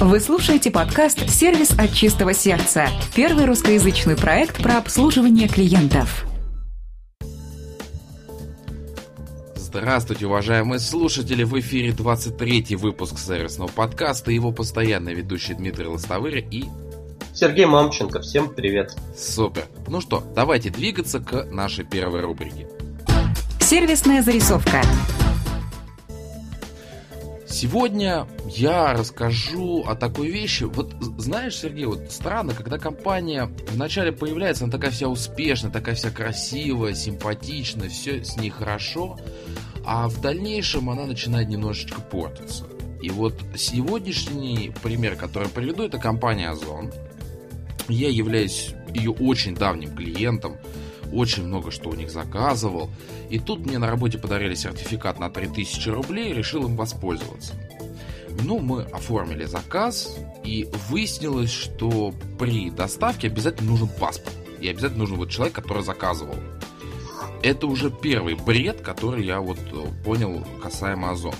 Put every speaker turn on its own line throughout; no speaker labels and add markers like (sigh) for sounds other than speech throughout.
Вы слушаете подкаст «Сервис от чистого сердца» – первый русскоязычный проект про обслуживание клиентов.
Здравствуйте, уважаемые слушатели! В эфире 23-й выпуск сервисного подкаста, его постоянный ведущий Дмитрий Лостовырь и...
Сергей Мамченко, всем привет!
Супер! Ну что, давайте двигаться к нашей первой рубрике.
Сервисная зарисовка.
Сегодня я расскажу о такой вещи. Вот знаешь, Сергей, вот странно, когда компания вначале появляется, она такая вся успешная, такая вся красивая, симпатичная, все с ней хорошо, а в дальнейшем она начинает немножечко портиться. И вот сегодняшний пример, который приведу, это компания Озон. Я являюсь ее очень давним клиентом очень много что у них заказывал. И тут мне на работе подарили сертификат на 3000 рублей, решил им воспользоваться. Ну, мы оформили заказ, и выяснилось, что при доставке обязательно нужен паспорт. И обязательно нужен вот человек, который заказывал. Это уже первый бред, который я вот э, понял касаемо Озона.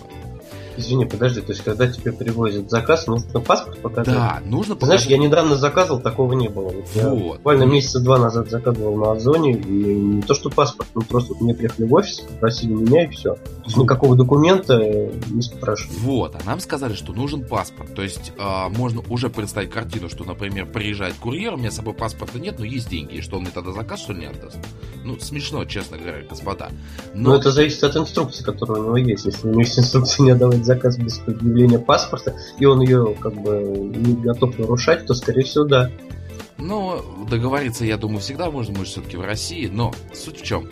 Извини, подожди, то есть когда тебе привозят заказ, нужно паспорт показать?
Да, нужно
показать. Знаешь, я недавно заказывал, такого не было. Вот. Я буквально месяца два назад заказывал на Озоне, и не то что паспорт, ну просто мне приехали в офис, попросили меня и все. То есть никакого документа не спрашивали.
Вот, а нам сказали, что нужен паспорт. То есть э, можно уже представить картину, что, например, приезжает курьер, у меня с собой паспорта нет, но есть деньги, и что он мне тогда заказ, что ли, не отдаст? Ну, смешно, честно говоря, господа.
Но... но это зависит от инструкции, которая у него есть. Если у него есть инструкция не отдавать заказ без предъявления паспорта, и он ее как бы не готов нарушать, то, скорее всего, да.
Ну, договориться, я думаю, всегда можно, мы же все-таки в России, но суть в чем?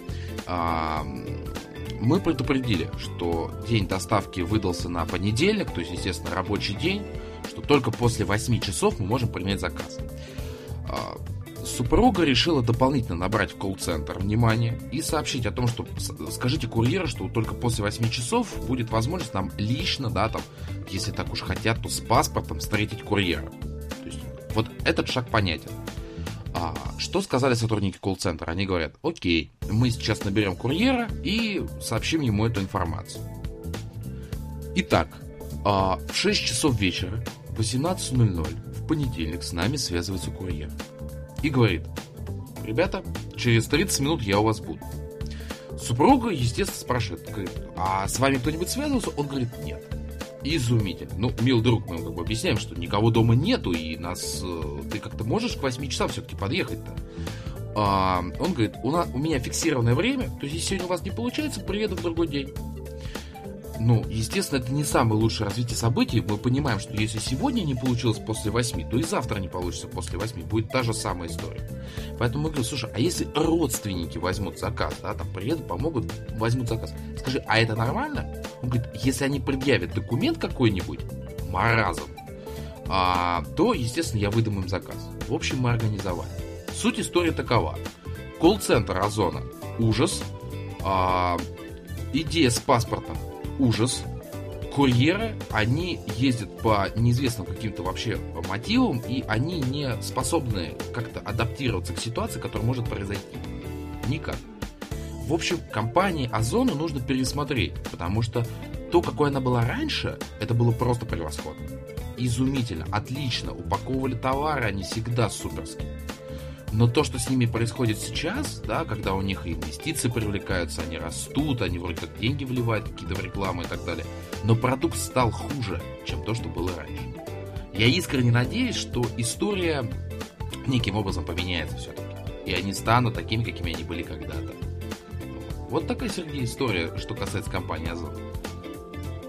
А, мы предупредили, что день доставки выдался на понедельник, то есть, естественно, рабочий день, что только после 8 часов мы можем принять заказ. Супруга решила дополнительно набрать в колл-центр внимание и сообщить о том, что скажите курьеру, что только после 8 часов будет возможность нам лично, да, там, если так уж хотят, то с паспортом встретить курьера. То есть, вот этот шаг понятен. А, что сказали сотрудники колл-центра? Они говорят, окей, мы сейчас наберем курьера и сообщим ему эту информацию. Итак, а, в 6 часов вечера, 18.00, в понедельник с нами связывается курьер и говорит, ребята, через 30 минут я у вас буду. Супруга, естественно, спрашивает, говорит, а с вами кто-нибудь связывался? Он говорит, нет. Изумительно. Ну, мил друг, мы как бы объясняем, что никого дома нету, и нас... Э, ты как-то можешь к 8 часам все-таки подъехать-то? А, он говорит, у, нас, у меня фиксированное время, то есть если сегодня у вас не получается, приеду в другой день. Ну, естественно, это не самое лучшее развитие событий. Мы понимаем, что если сегодня не получилось после 8, то и завтра не получится после 8. Будет та же самая история. Поэтому мы говорим, слушай, а если родственники возьмут заказ, да, там приедут, помогут, возьмут заказ. Скажи, а это нормально? Он говорит, если они предъявят документ какой-нибудь, маразм, а, то, естественно, я выдам им заказ. В общем, мы организовали. Суть истории такова. Колл-центр Озона – ужас. А, идея с паспортом ужас. Курьеры, они ездят по неизвестным каким-то вообще мотивам, и они не способны как-то адаптироваться к ситуации, которая может произойти. Никак. В общем, компании Озону нужно пересмотреть, потому что то, какой она была раньше, это было просто превосходно. Изумительно, отлично, упаковывали товары, они всегда суперские. Но то, что с ними происходит сейчас, да, когда у них инвестиции привлекаются, они растут, они вроде как деньги вливают какие-то в рекламу и так далее, но продукт стал хуже, чем то, что было раньше. Я искренне надеюсь, что история неким образом поменяется все-таки. И они станут такими, какими они были когда-то. Вот такая, Сергей, история, что касается компании Озон.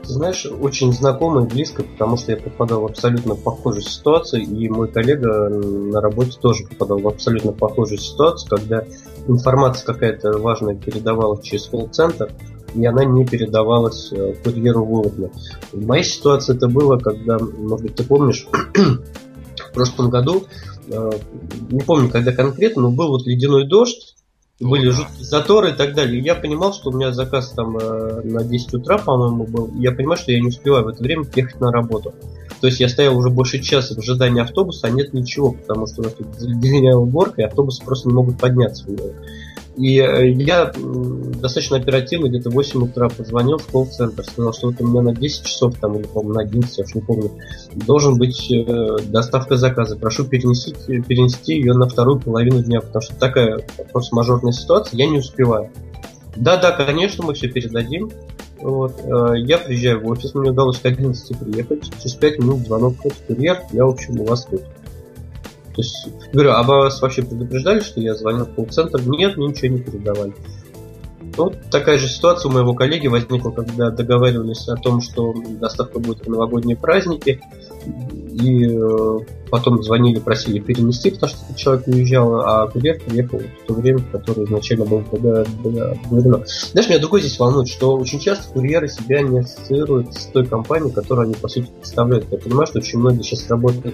Ты знаешь, очень знакомо и близко, потому что я попадал в абсолютно похожую ситуацию, и мой коллега на работе тоже попадал в абсолютно похожую ситуацию, когда информация какая-то важная передавалась через колл-центр, и она не передавалась э, курьеру вовремя. В моей ситуации это было, когда, может быть, ты помнишь, (clears throat) в прошлом году, э, не помню, когда конкретно, но был вот ледяной дождь, были жуткие заторы и так далее. я понимал, что у меня заказ там э, на 10 утра, по-моему, был. я понимаю, что я не успеваю в это время ехать на работу. То есть я стоял уже больше часа в ожидании автобуса, а нет ничего, потому что у нас тут (laughs) заледенелая уборка, и автобусы просто не могут подняться в него. И э, я достаточно оперативно, где-то в 8 утра позвонил в колл-центр, сказал, что вот у меня на 10 часов, там, или, по на 11, я уж не помню, должен быть э, доставка заказа. Прошу перенести, перенести ее на вторую половину дня, потому что такая просто мажорная ситуация, я не успеваю. Да-да, конечно, мы все передадим. Вот, э, я приезжаю в офис, мне удалось к 11 приехать, через 5 минут звонок, курьер, я, в общем, у вас тут. То есть, говорю, а вас вообще предупреждали, что я звонил в колл-центр? Нет, мне ничего не передавали. Вот такая же ситуация у моего коллеги возникла, когда договаривались о том, что доставка будет в новогодние праздники, и э, потом звонили, просили перенести, потому что человек уезжал, а курьер приехал в то время, которое изначально было договорено. Знаешь, меня другой здесь волнует, что очень часто курьеры себя не ассоциируют с той компанией, которую они, по сути, представляют. Я понимаю, что очень многие сейчас работают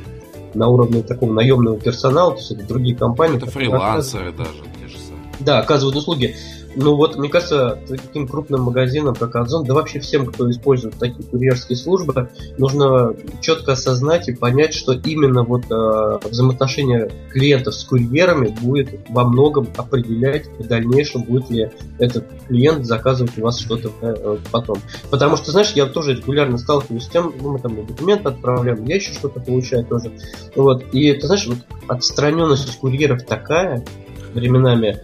на уровне такого наемного персонала, то есть это другие компании.
Это фрилансеры даже, те же самые.
Да, оказывают услуги. Ну вот, мне кажется, таким крупным магазинам, как Озон, да вообще всем, кто использует такие курьерские службы, нужно четко осознать и понять, что именно вот э, взаимоотношения клиентов с курьерами будет во многом определять в дальнейшем, будет ли этот клиент заказывать у вас что-то э, потом. Потому что, знаешь, я тоже регулярно сталкиваюсь с тем, ну, мы там документы отправляем, я еще что-то получаю тоже. Вот. И ты знаешь, вот отстраненность курьеров такая временами,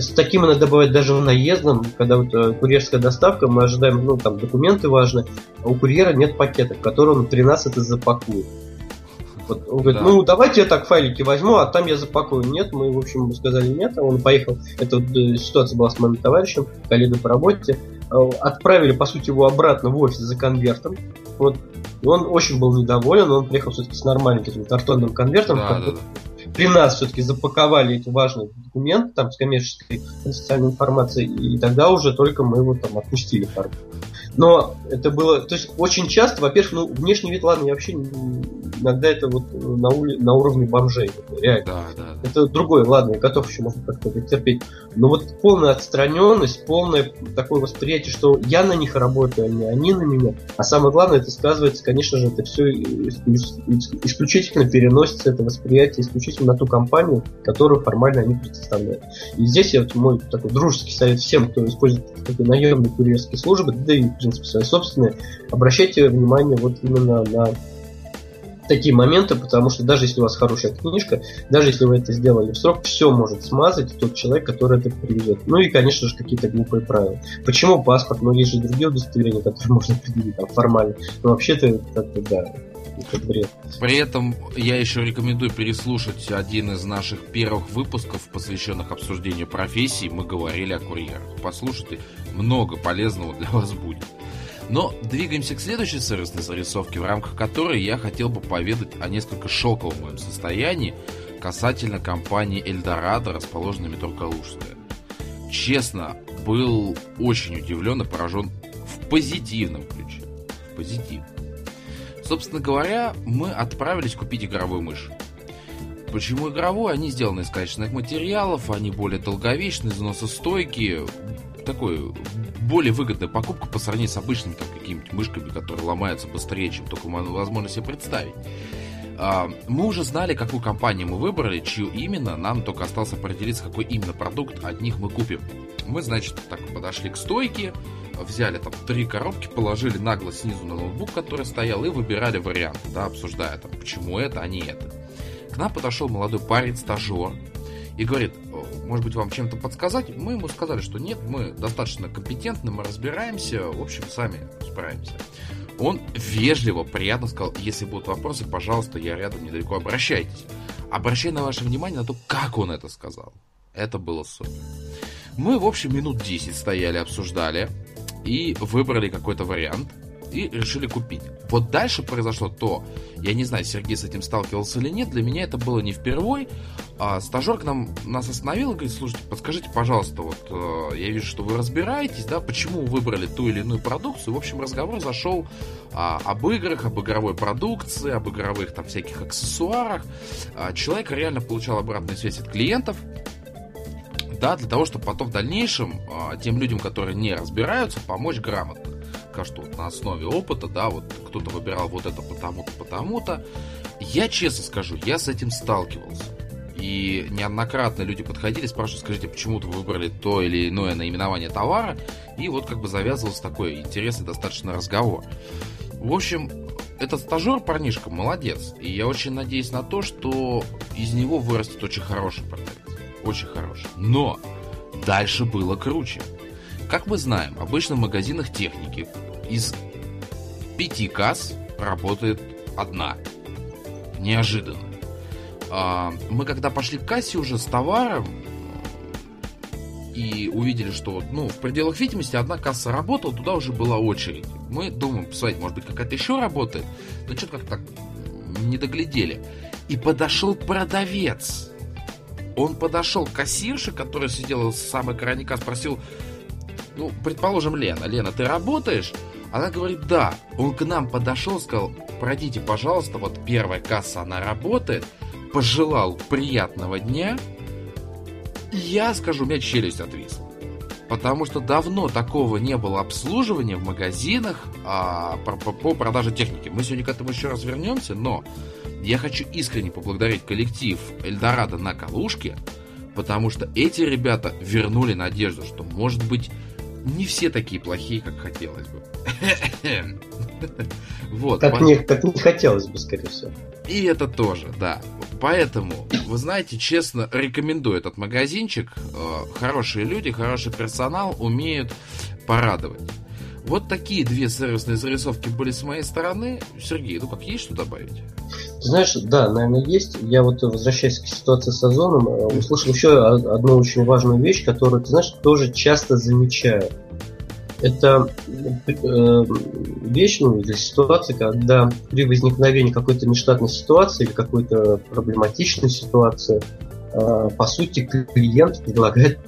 с таким иногда бывает даже наездом, когда вот э, курьерская доставка, мы ожидаем, ну, там, документы важны, а у курьера нет пакета, в котором при нас это запакует. Вот он говорит, да. ну давайте я так файлики возьму, а там я запакую. Нет, мы, в общем, сказали нет, а он поехал. Это вот, э, ситуация была с моим товарищем, коллегой по работе. Э, отправили, по сути, его обратно в офис за конвертом. Вот. И он очень был недоволен, он приехал все-таки с нормальным таким картонным конвертом, да, да, да при нас все-таки запаковали эти важные документы там с коммерческой социальной информацией, и тогда уже только мы его там отпустили пару. Но это было, то есть очень часто, во-первых, ну, внешний вид, ладно, я вообще иногда это вот на, ули, на уровне бомжей, реально. Да, да, да. Это другое, ладно, я готов еще, можно как-то терпеть. Но вот полная отстраненность, полное такое восприятие, что я на них работаю, а не они на меня. А самое главное, это сказывается, конечно же, это все исключительно переносится, это восприятие исключительно на ту компанию, которую формально они представляют. И здесь я вот мой такой дружеский совет всем, кто использует такие наемные курьерские службы, да и, принципе, свои собственные, обращайте внимание вот именно на такие моменты, потому что даже если у вас хорошая книжка, даже если вы это сделали в срок, все может смазать тот человек, который это привезет. Ну и, конечно же, какие-то глупые правила. Почему паспорт? Ну, есть же другие удостоверения, которые (laughs) можно предъявить там формально. Но вообще-то это, да, это бред.
При этом я еще рекомендую переслушать один из наших первых выпусков, посвященных обсуждению профессий. Мы говорили о курьерах. Послушайте, много полезного для вас будет. Но двигаемся к следующей сервисной зарисовке, в рамках которой я хотел бы поведать о несколько шоковом моем состоянии касательно компании Эльдорадо, расположенной метро Калужская. Честно, был очень удивлен и поражен в позитивном ключе. В позитивном. Собственно говоря, мы отправились купить игровую мышь. Почему игровую? Они сделаны из качественных материалов, они более долговечны, износостойкие, такой более выгодная покупка по сравнению с обычными там, какими-то мышками, которые ломаются быстрее, чем только возможно себе представить. А, мы уже знали, какую компанию мы выбрали, чью именно, нам только осталось определиться, какой именно продукт от них мы купим. Мы, значит, так подошли к стойке, взяли там три коробки, положили нагло снизу на ноутбук, который стоял, и выбирали варианты, да, обсуждая там, почему это, а не это. К нам подошел молодой парень, стажер, и говорит, может быть, вам чем-то подсказать? Мы ему сказали, что нет, мы достаточно компетентны, мы разбираемся, в общем, сами справимся. Он вежливо, приятно сказал, если будут вопросы, пожалуйста, я рядом недалеко, обращайтесь. Обращай на ваше внимание на то, как он это сказал. Это было супер. Мы, в общем, минут 10 стояли, обсуждали и выбрали какой-то вариант и решили купить. Вот дальше произошло то, я не знаю, Сергей с этим сталкивался или нет, для меня это было не впервой. А, стажер к нам нас остановил и говорит, слушайте, подскажите, пожалуйста, вот э, я вижу, что вы разбираетесь, да, почему вы выбрали ту или иную продукцию. В общем, разговор зашел а, об играх, об игровой продукции, об игровых там всяких аксессуарах. А, человек реально получал обратную связь от клиентов, да, для того, чтобы потом в дальнейшем а, тем людям, которые не разбираются, помочь грамотно что вот на основе опыта, да, вот кто-то выбирал вот это потому-то, потому-то. Я честно скажу, я с этим сталкивался. И неоднократно люди подходили, спрашивали, скажите, почему вы выбрали то или иное наименование товара. И вот как бы завязывался такой интересный достаточно разговор. В общем, этот стажер парнишка молодец. И я очень надеюсь на то, что из него вырастет очень хороший продавец. Очень хороший. Но дальше было круче. Как мы знаем, обычно в магазинах техники из пяти касс работает одна. Неожиданно. А, мы когда пошли к кассе уже с товаром и увидели, что ну, в пределах видимости одна касса работала, туда уже была очередь. Мы думаем, посмотрите, может быть какая-то еще работает, но что-то как-то не доглядели. И подошел продавец. Он подошел к кассирше, которая сидела с самой крайней кассы, спросил, ну, предположим, Лена. Лена, ты работаешь? Она говорит, да. Он к нам подошел, сказал, пройдите, пожалуйста, вот первая касса, она работает. Пожелал приятного дня. Я скажу, у меня челюсть отвисла. Потому что давно такого не было обслуживания в магазинах а, по, по, по продаже техники. Мы сегодня к этому еще раз вернемся, но я хочу искренне поблагодарить коллектив Эльдорадо на Калушке, потому что эти ребята вернули надежду, что может быть не все такие плохие, как хотелось бы. (laughs)
вот. Как, не, как не хотелось бы, скорее всего.
И это тоже, да. Поэтому, вы знаете, честно рекомендую этот магазинчик. Э, хорошие люди, хороший персонал умеют порадовать. Вот такие две сервисные зарисовки были с моей стороны. Сергей, ну как, есть что добавить?
Ты знаешь, да, наверное, есть. Я вот, возвращаясь к ситуации с озоном, э, услышал еще одну очень важную вещь, которую, ты знаешь, тоже часто замечаю. Это э, вещь, ну, или ситуация, когда при возникновении какой-то нештатной ситуации или какой-то проблематичной ситуации, э, по сути, клиент предлагает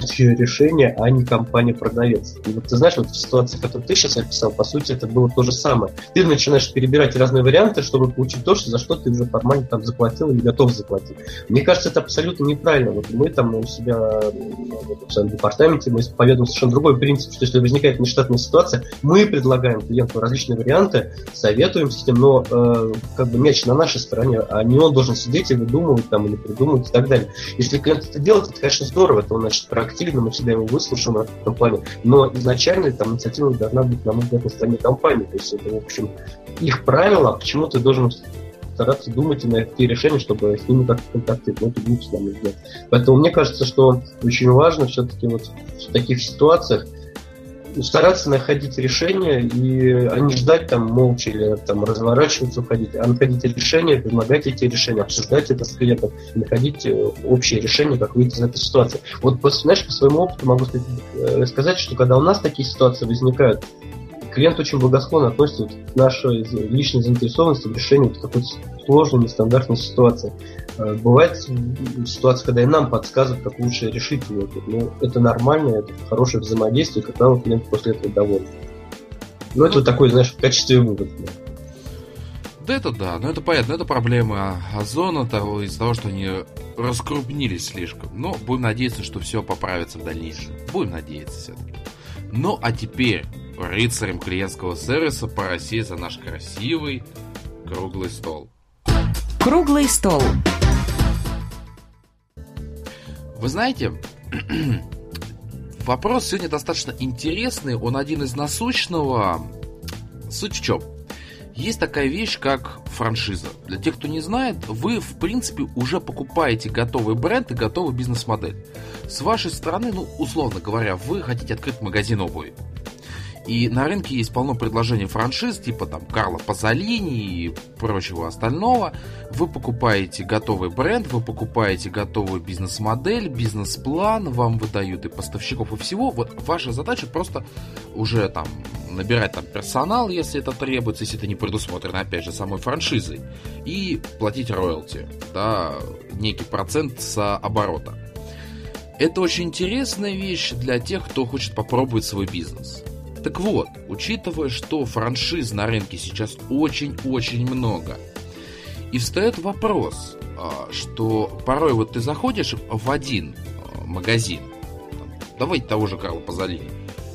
решение, а не компания-продавец. И вот ты знаешь, вот в ситуации, которую ты сейчас описал, по сути, это было то же самое. Ты начинаешь перебирать разные варианты, чтобы получить то, что, за что ты уже формально там заплатил или готов заплатить. Мне кажется, это абсолютно неправильно. Вот мы там у себя в своем департаменте мы исповедуем совершенно другой принцип, что если возникает нештатная ситуация, мы предлагаем клиенту различные варианты, советуем с ним, но э, как бы мяч на нашей стороне, а не он должен сидеть и выдумывать там или придумывать и так далее. Если клиент это делает, это, конечно, здорово, это он, значит, проактивно, мы всегда его выслушаем в этом плане, но изначально там инициатива должна быть, на мой взгляд, на стороне компании, то есть это, в общем, их правила, почему ты должен стараться думать и найти решение, чтобы с ними как-то контактировать. Ну, это глупость, на мой. Поэтому мне кажется, что очень важно все-таки вот в таких ситуациях стараться находить решение и а не ждать там молча или там разворачиваться, уходить, а находить решение, предлагать эти решения, обсуждать это с клиентом, находить э, общее решение, как выйти из этой ситуации. Вот, знаешь, по своему опыту могу э, сказать, что когда у нас такие ситуации возникают, клиент очень благосклонно относится к нашей личной заинтересованности в решении какой-то сложной, нестандартной ситуации. Э, бывает ситуация, когда и нам подсказывают, как лучше решить ее. Ну, это нормально, это хорошее взаимодействие, как правило, клиент после этого доволен. Ну, это вот такой, знаешь, в качестве вывода.
Да это да, но это понятно, это проблема озона того, из-за того, что они раскрупнились слишком. Но будем надеяться, что все поправится в дальнейшем. Будем надеяться все-таки. Ну а теперь рыцарем клиентского сервиса по России за наш красивый круглый стол.
Круглый стол.
Вы знаете, (clears throat) вопрос сегодня достаточно интересный, он один из насущного. Суть в чем? Есть такая вещь, как франшиза. Для тех, кто не знает, вы, в принципе, уже покупаете готовый бренд и готовую бизнес-модель. С вашей стороны, ну, условно говоря, вы хотите открыть магазин обуви. И на рынке есть полно предложений франшиз, типа там Карла Пазолини и прочего остального. Вы покупаете готовый бренд, вы покупаете готовую бизнес-модель, бизнес-план, вам выдают и поставщиков, и всего. Вот ваша задача просто уже там набирать там персонал, если это требуется, если это не предусмотрено, опять же, самой франшизой, и платить роялти, да, некий процент с оборота. Это очень интересная вещь для тех, кто хочет попробовать свой бизнес. Так вот, учитывая, что франшиз на рынке сейчас очень-очень много, и встает вопрос, а, что порой вот ты заходишь в один а, магазин, давайте того же Карла Пазолини,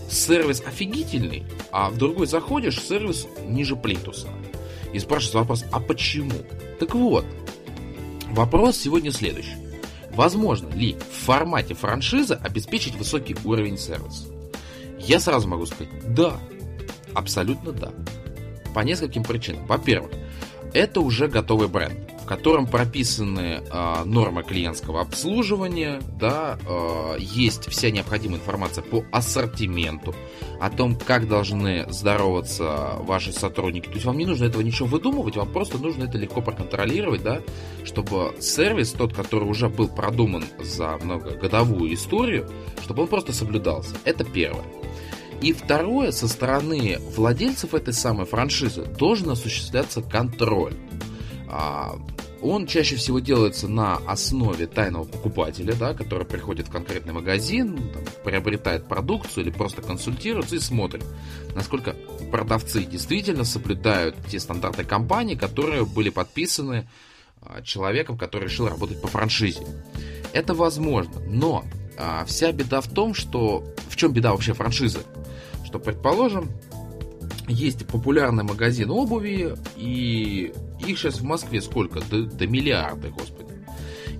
сервис офигительный, а в другой заходишь, сервис ниже плинтуса. и спрашивается вопрос, а почему? Так вот, вопрос сегодня следующий. Возможно ли в формате франшизы обеспечить высокий уровень сервиса? Я сразу могу сказать, да, абсолютно да. По нескольким причинам. Во-первых, это уже готовый бренд в котором прописаны э, нормы клиентского обслуживания, да, э, есть вся необходимая информация по ассортименту, о том, как должны здороваться ваши сотрудники. То есть вам не нужно этого ничего выдумывать, вам просто нужно это легко проконтролировать, да, чтобы сервис, тот, который уже был продуман за многогодовую историю, чтобы он просто соблюдался. Это первое. И второе, со стороны владельцев этой самой франшизы должен осуществляться контроль. А, он чаще всего делается на основе тайного покупателя, да, который приходит в конкретный магазин, там, приобретает продукцию или просто консультируется и смотрит, насколько продавцы действительно соблюдают те стандарты компании, которые были подписаны а, человеком, который решил работать по франшизе. Это возможно, но а, вся беда в том, что... В чем беда вообще франшизы? Что, предположим, есть популярный магазин обуви, и их сейчас в Москве сколько? До, до миллиарда, господи.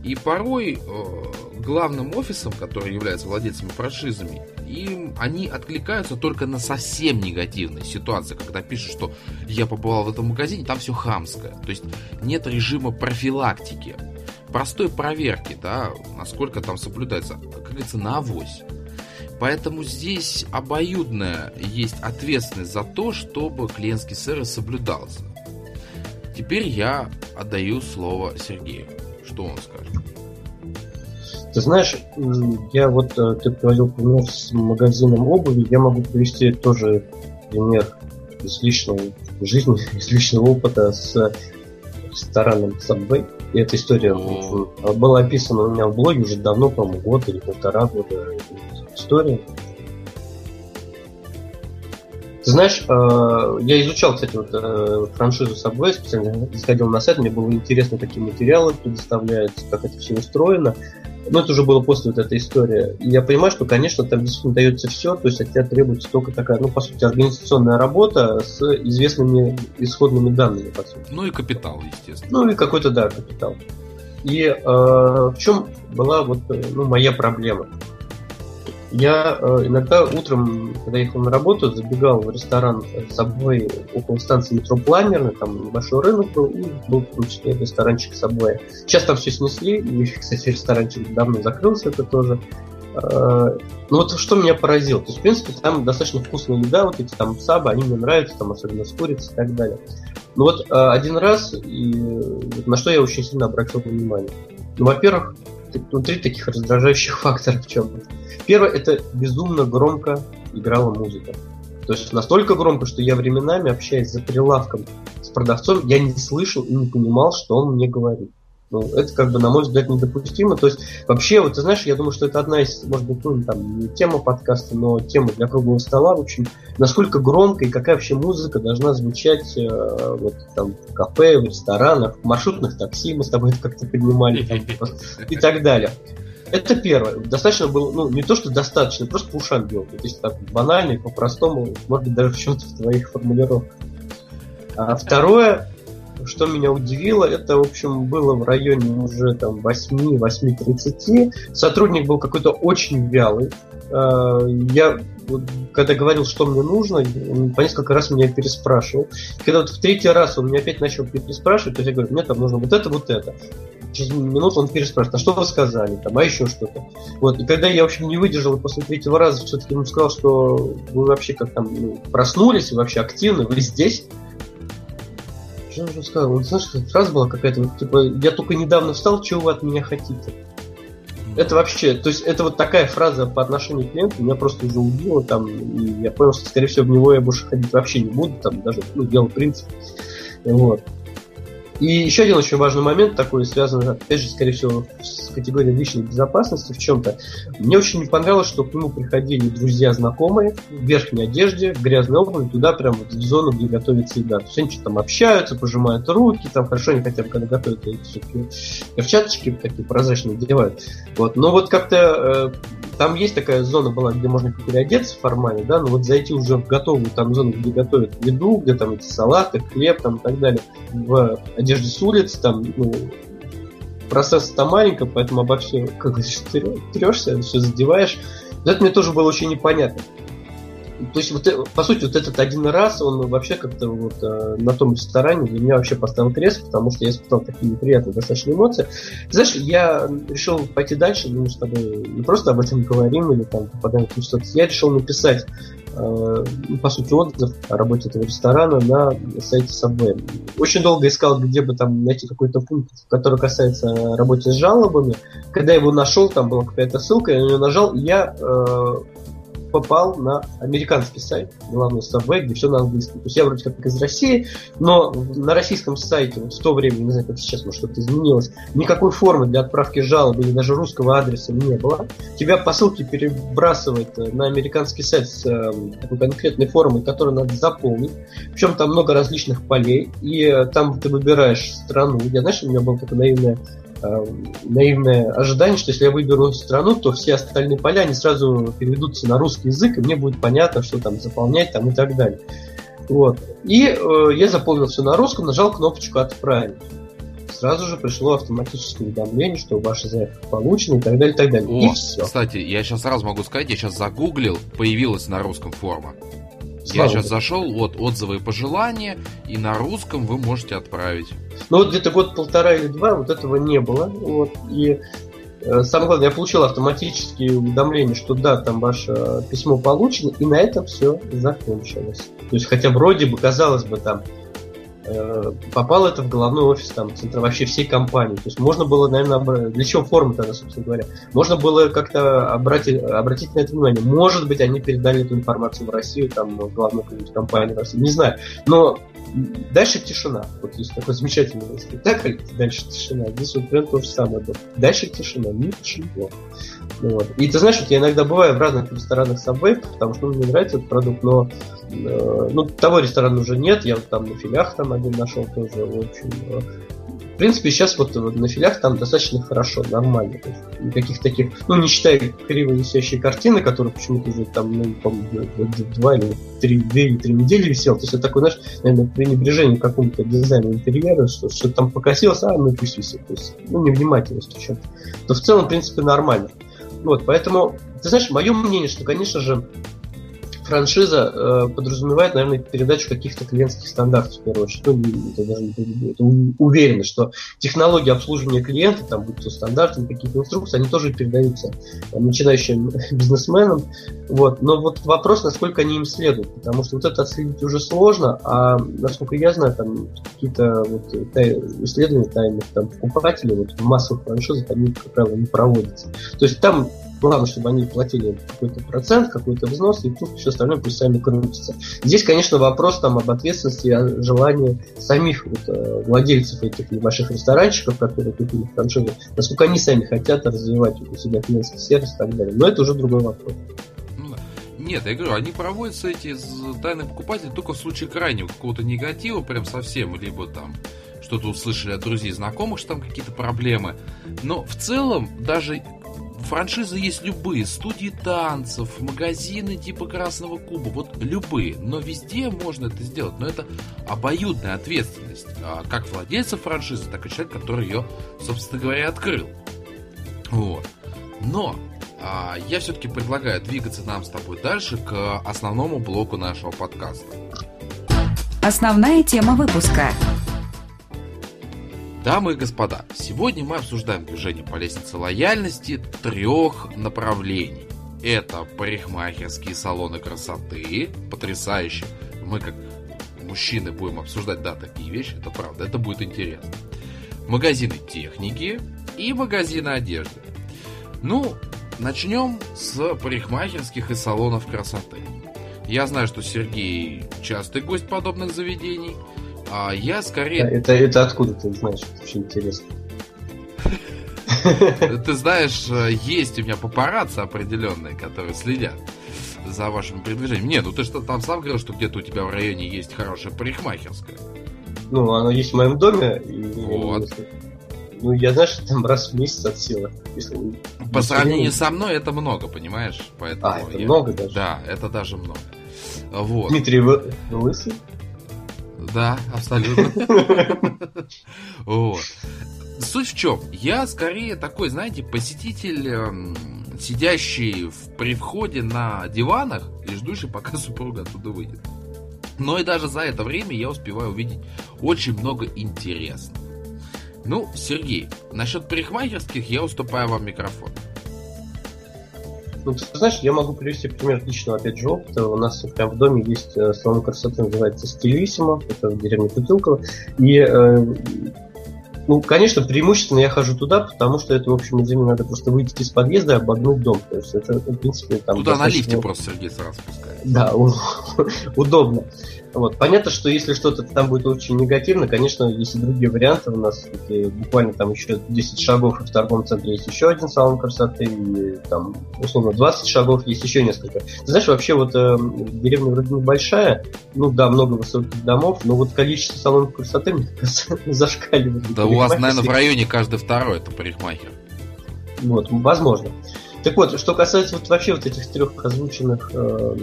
И порой э, главным офисом, который является владельцами франшизами, им они откликаются только на совсем негативные ситуации, когда пишут, что я побывал в этом магазине, там все хамское. То есть нет режима профилактики, простой проверки, да, насколько там соблюдается, как говорится, на авось. Поэтому здесь обоюдная есть ответственность за то, чтобы клиентский сервис соблюдался. Теперь я отдаю слово Сергею. Что он скажет?
Ты знаешь, я вот, э, ты приводил пример с магазином обуви, я могу привести тоже пример из личного жизни, (laughs) из личного опыта с рестораном Subway. И эта история О. была описана у меня в блоге уже давно, по-моему, год или полтора года история. Ты знаешь, э, я изучал, кстати, вот, э, франшизу Subway, специально заходил на сайт, мне было интересно, какие материалы предоставляются, как это все устроено. Но это уже было после вот этой истории. И я понимаю, что, конечно, там действительно дается все, то есть от тебя требуется только такая, ну, по сути, организационная работа с известными исходными данными, по сути.
Ну и капитал, естественно.
Ну и какой-то, да, капитал. И э, в чем была вот э, ну, моя проблема? Я э, иногда утром, когда ехал на работу, забегал в ресторан с собой около станции метро Пламерна, там небольшой рынок был, и был в том числе ресторанчик Subway. Сейчас там все снесли, и, кстати, ресторанчик давно закрылся, это тоже. Э, ну вот что меня поразило, то есть, в принципе, там достаточно вкусная еда, вот эти там сабы, они мне нравятся, там особенно с курицей и так далее. Ну вот э, один раз, и на что я очень сильно обратил внимание. Ну, во-первых, внутри таких раздражающих факторов в чем. Первое, это безумно громко играла музыка. То есть настолько громко, что я временами, общаясь за прилавком с продавцом, я не слышал и не понимал, что он мне говорит. Ну, это, как бы, на мой взгляд, недопустимо. То есть, вообще, вот ты знаешь, я думаю, что это одна из, может быть, ну, там, не тема подкаста, но тема для круглого стола, общем, насколько громко и какая вообще музыка должна звучать э, вот там в кафе, в ресторанах, в маршрутных такси, мы с тобой это как-то поднимали, там, (laughs) и так далее. Это первое. Достаточно было, ну, не то, что достаточно, просто по ушам бил. То есть так банально, по-простому, может быть, даже в чем-то в твоих формулировках. А второе, что меня удивило, это, в общем, было в районе уже там 8-8.30. Сотрудник был какой-то очень вялый. А, я когда говорил, что мне нужно, он по несколько раз меня переспрашивал. Когда вот в третий раз он меня опять начал переспрашивать, то есть я говорю, мне там нужно вот это, вот это. Через минуту он переспрашивает, а что вы сказали, там, а еще что-то. Вот, и когда я, в общем, не выдержал, после третьего раза все-таки ему сказал, что вы вообще как там ну, проснулись, вы вообще активны, вы здесь, что же сказал? Вот знаешь, фраза была какая-то, вот, типа, я только недавно встал, чего вы от меня хотите? Это вообще, то есть это вот такая фраза по отношению к клиенту меня просто уже убила там, и я понял, что, скорее всего, в него я больше ходить вообще не буду, там, даже, ну, дело принцип. Вот. И еще один очень важный момент такой, связанный, опять же, скорее всего, с категория личной безопасности в чем-то. Мне очень не понравилось, что к нему приходили друзья, знакомые в верхней одежде, в грязной обуви, туда прям вот в зону, где готовится еда. То есть они что-то там общаются, пожимают руки, там хорошо они хотя бы когда готовят эти все-таки перчаточки такие прозрачные надевают. Вот. Но вот как-то э, там есть такая зона была, где можно переодеться формально, да, но вот зайти уже в готовую там зону, где готовят еду, где там эти салаты, хлеб там и так далее, в одежде с улиц, там, ну, пространство-то маленькое, поэтому обо все, как трешься, все задеваешь. Но это мне тоже было очень непонятно. То есть, вот, э, по сути, вот этот один раз, он вообще как-то вот э, на том ресторане для меня вообще поставил крест, потому что я испытал такие неприятные достаточно эмоции. Знаешь, я решил пойти дальше, думаю, с не просто об этом говорим или там попадаем в что-то. Я решил написать э, ну, по сути, отзыв о работе этого ресторана на сайте Subway. Очень долго искал, где бы там найти какой-то пункт, который касается работы с жалобами. Когда я его нашел, там была какая-то ссылка, я на нее нажал, и я э, попал на американский сайт, главный Subway, где все на английском. То есть я вроде как из России, но на российском сайте в то время, не знаю, как сейчас, может, что-то изменилось, никакой формы для отправки жалобы или даже русского адреса не было. Тебя по ссылке перебрасывает э, на американский сайт с э, такой конкретной формой, которую надо заполнить. Причем там много различных полей, и э, там ты выбираешь страну. Я, знаешь, у меня было такое наивное э, наивное ожидание, что если я выберу страну, то все остальные поля, они сразу переведутся на русский язык, и мне будет понятно, что там заполнять там и так далее. Вот. И э, я заполнил все на русском, нажал кнопочку «Отправить». Сразу же пришло автоматическое уведомление, что ваша заявка получена и так далее, и так далее.
О,
и все.
Кстати, я сейчас сразу могу сказать, я сейчас загуглил, появилась на русском форма.
Слава
я сейчас зашел, вот отзывы и пожелания, и на русском вы можете отправить.
Ну вот где-то год-полтора или два вот этого не было. Вот. И э, самое главное, я получил автоматические уведомления, что да, там ваше письмо получено, и на этом все закончилось. То есть, хотя вроде бы, казалось бы, там попало это в головной офис там центра вообще всей компании. То есть можно было, наверное, обра- для чего форма тогда, собственно говоря, можно было как-то обратить, обратить на это внимание. Может быть, они передали эту информацию в Россию, там, в главную компанию в России, не знаю. Но дальше тишина. Вот есть такой замечательный спектакль, дальше тишина. Здесь вот прям то же самое. Дальше тишина, ничего. Ну Вот. И ты знаешь, вот я иногда бываю в разных ресторанах Subway, потому что мне нравится этот продукт, но э, ну, того ресторана уже нет, я вот там на филях там один нашел тоже, общем. э, в принципе, сейчас вот, на филях там достаточно хорошо, нормально. То есть никаких таких, ну, не считая криво висящей картины, которая почему-то уже там, ну, д- два или три, две или три недели висел. То есть это такое, знаешь, наверное, пренебрежение к какому-то дизайну интерьера, что что-то там покосилось, а, ну пусть висит. То есть, ну, невнимательность чем То в целом, в принципе, нормально. Вот, поэтому, ты знаешь, мое мнение, что, конечно же, франшиза э, подразумевает, наверное, передачу каких-то клиентских стандартов, в первую очередь. Ну, это даже не это уверенно, что технологии обслуживания клиента, там, будь то стандарты, какие-то инструкции, они тоже передаются там, начинающим (laughs) бизнесменам. Вот. Но вот вопрос, насколько они им следуют, потому что вот это отследить уже сложно, а насколько я знаю, там какие-то вот, э, тай- исследования тайных там, покупателей вот, в массовых франшизах, они, как правило, не проводятся. То есть там Главное, чтобы они платили какой-то процент, какой-то взнос, и тут все остальное пусть сами крутятся. Здесь, конечно, вопрос там об ответственности, о желании самих вот, э, владельцев этих небольших ресторанчиков, которые купили франшизу, насколько они сами хотят развивать у себя клиентский сервис и так далее. Но это уже другой вопрос.
Ну. Нет, я говорю, они проводятся эти тайные покупатели только в случае крайнего какого-то негатива, прям совсем, либо там что-то услышали от друзей знакомых, что там какие-то проблемы. Но в целом даже франшизы есть любые, студии танцев, магазины типа Красного Куба, вот любые, но везде можно это сделать, но это обоюдная ответственность, а, как владельца франшизы, так и человека, который ее, собственно говоря, открыл. Вот. Но а, я все-таки предлагаю двигаться нам с тобой дальше к основному блоку нашего подкаста.
Основная тема выпуска.
Дамы и господа, сегодня мы обсуждаем движение по лестнице лояльности трех направлений. Это парикмахерские салоны красоты, потрясающе. Мы как мужчины будем обсуждать, да, такие вещи, это правда, это будет интересно. Магазины техники и магазины одежды. Ну, начнем с парикмахерских и салонов красоты. Я знаю, что Сергей частый гость подобных заведений, а я скорее
Это, это откуда ты знаешь? Это очень интересно.
Ты знаешь, есть у меня папарацци определенные, которые следят за вашим передвижением. Не, ну ты что там сам говорил, что где-то у тебя в районе есть хорошая парикмахерская.
Ну, оно есть в моем доме. И, вот. Ну, я знаю, что там раз в месяц от силы.
Если... По сравнению со мной это много, понимаешь? Поэтому
а, это я... много даже?
Да, это даже много. Вот.
Дмитрий, вы, вы лысый?
Да, абсолютно. (laughs) Вот. Суть в чем? Я скорее такой, знаете, посетитель, эм, сидящий в, при входе на диванах и ждущий, пока (laughs) супруга оттуда выйдет. Но и даже за это время я успеваю увидеть очень много интересного. Ну, Сергей, насчет парикмахерских я уступаю вам микрофон.
Ну, знаешь, я могу привести пример личного, опять же, опыта. У нас прям в доме есть э, салон красоты, называется Стилиссимо, это в деревне Путилково. И э, ну, конечно, преимущественно я хожу туда, потому что это, в общем, мне надо просто выйти из подъезда и обогнуть дом. То есть это, в принципе, там...
Туда достаточно... на лифте просто Сергей сразу спускается.
Да, (laughs) удобно. Вот. Понятно, что если что-то там будет очень негативно, конечно, есть и другие варианты. У нас и буквально там еще 10 шагов, и в торговом центре есть еще один салон красоты, и там, условно, 20 шагов есть еще несколько. Ты знаешь, вообще вот э, деревня вроде небольшая, ну да, много высоких домов, но вот количество салонов красоты, мне кажется, (laughs) зашкаливает.
Да у вас, наверное, в районе каждый второй это парикмахер.
Вот, возможно. Так вот, что касается вот вообще вот этих трех озвученных э,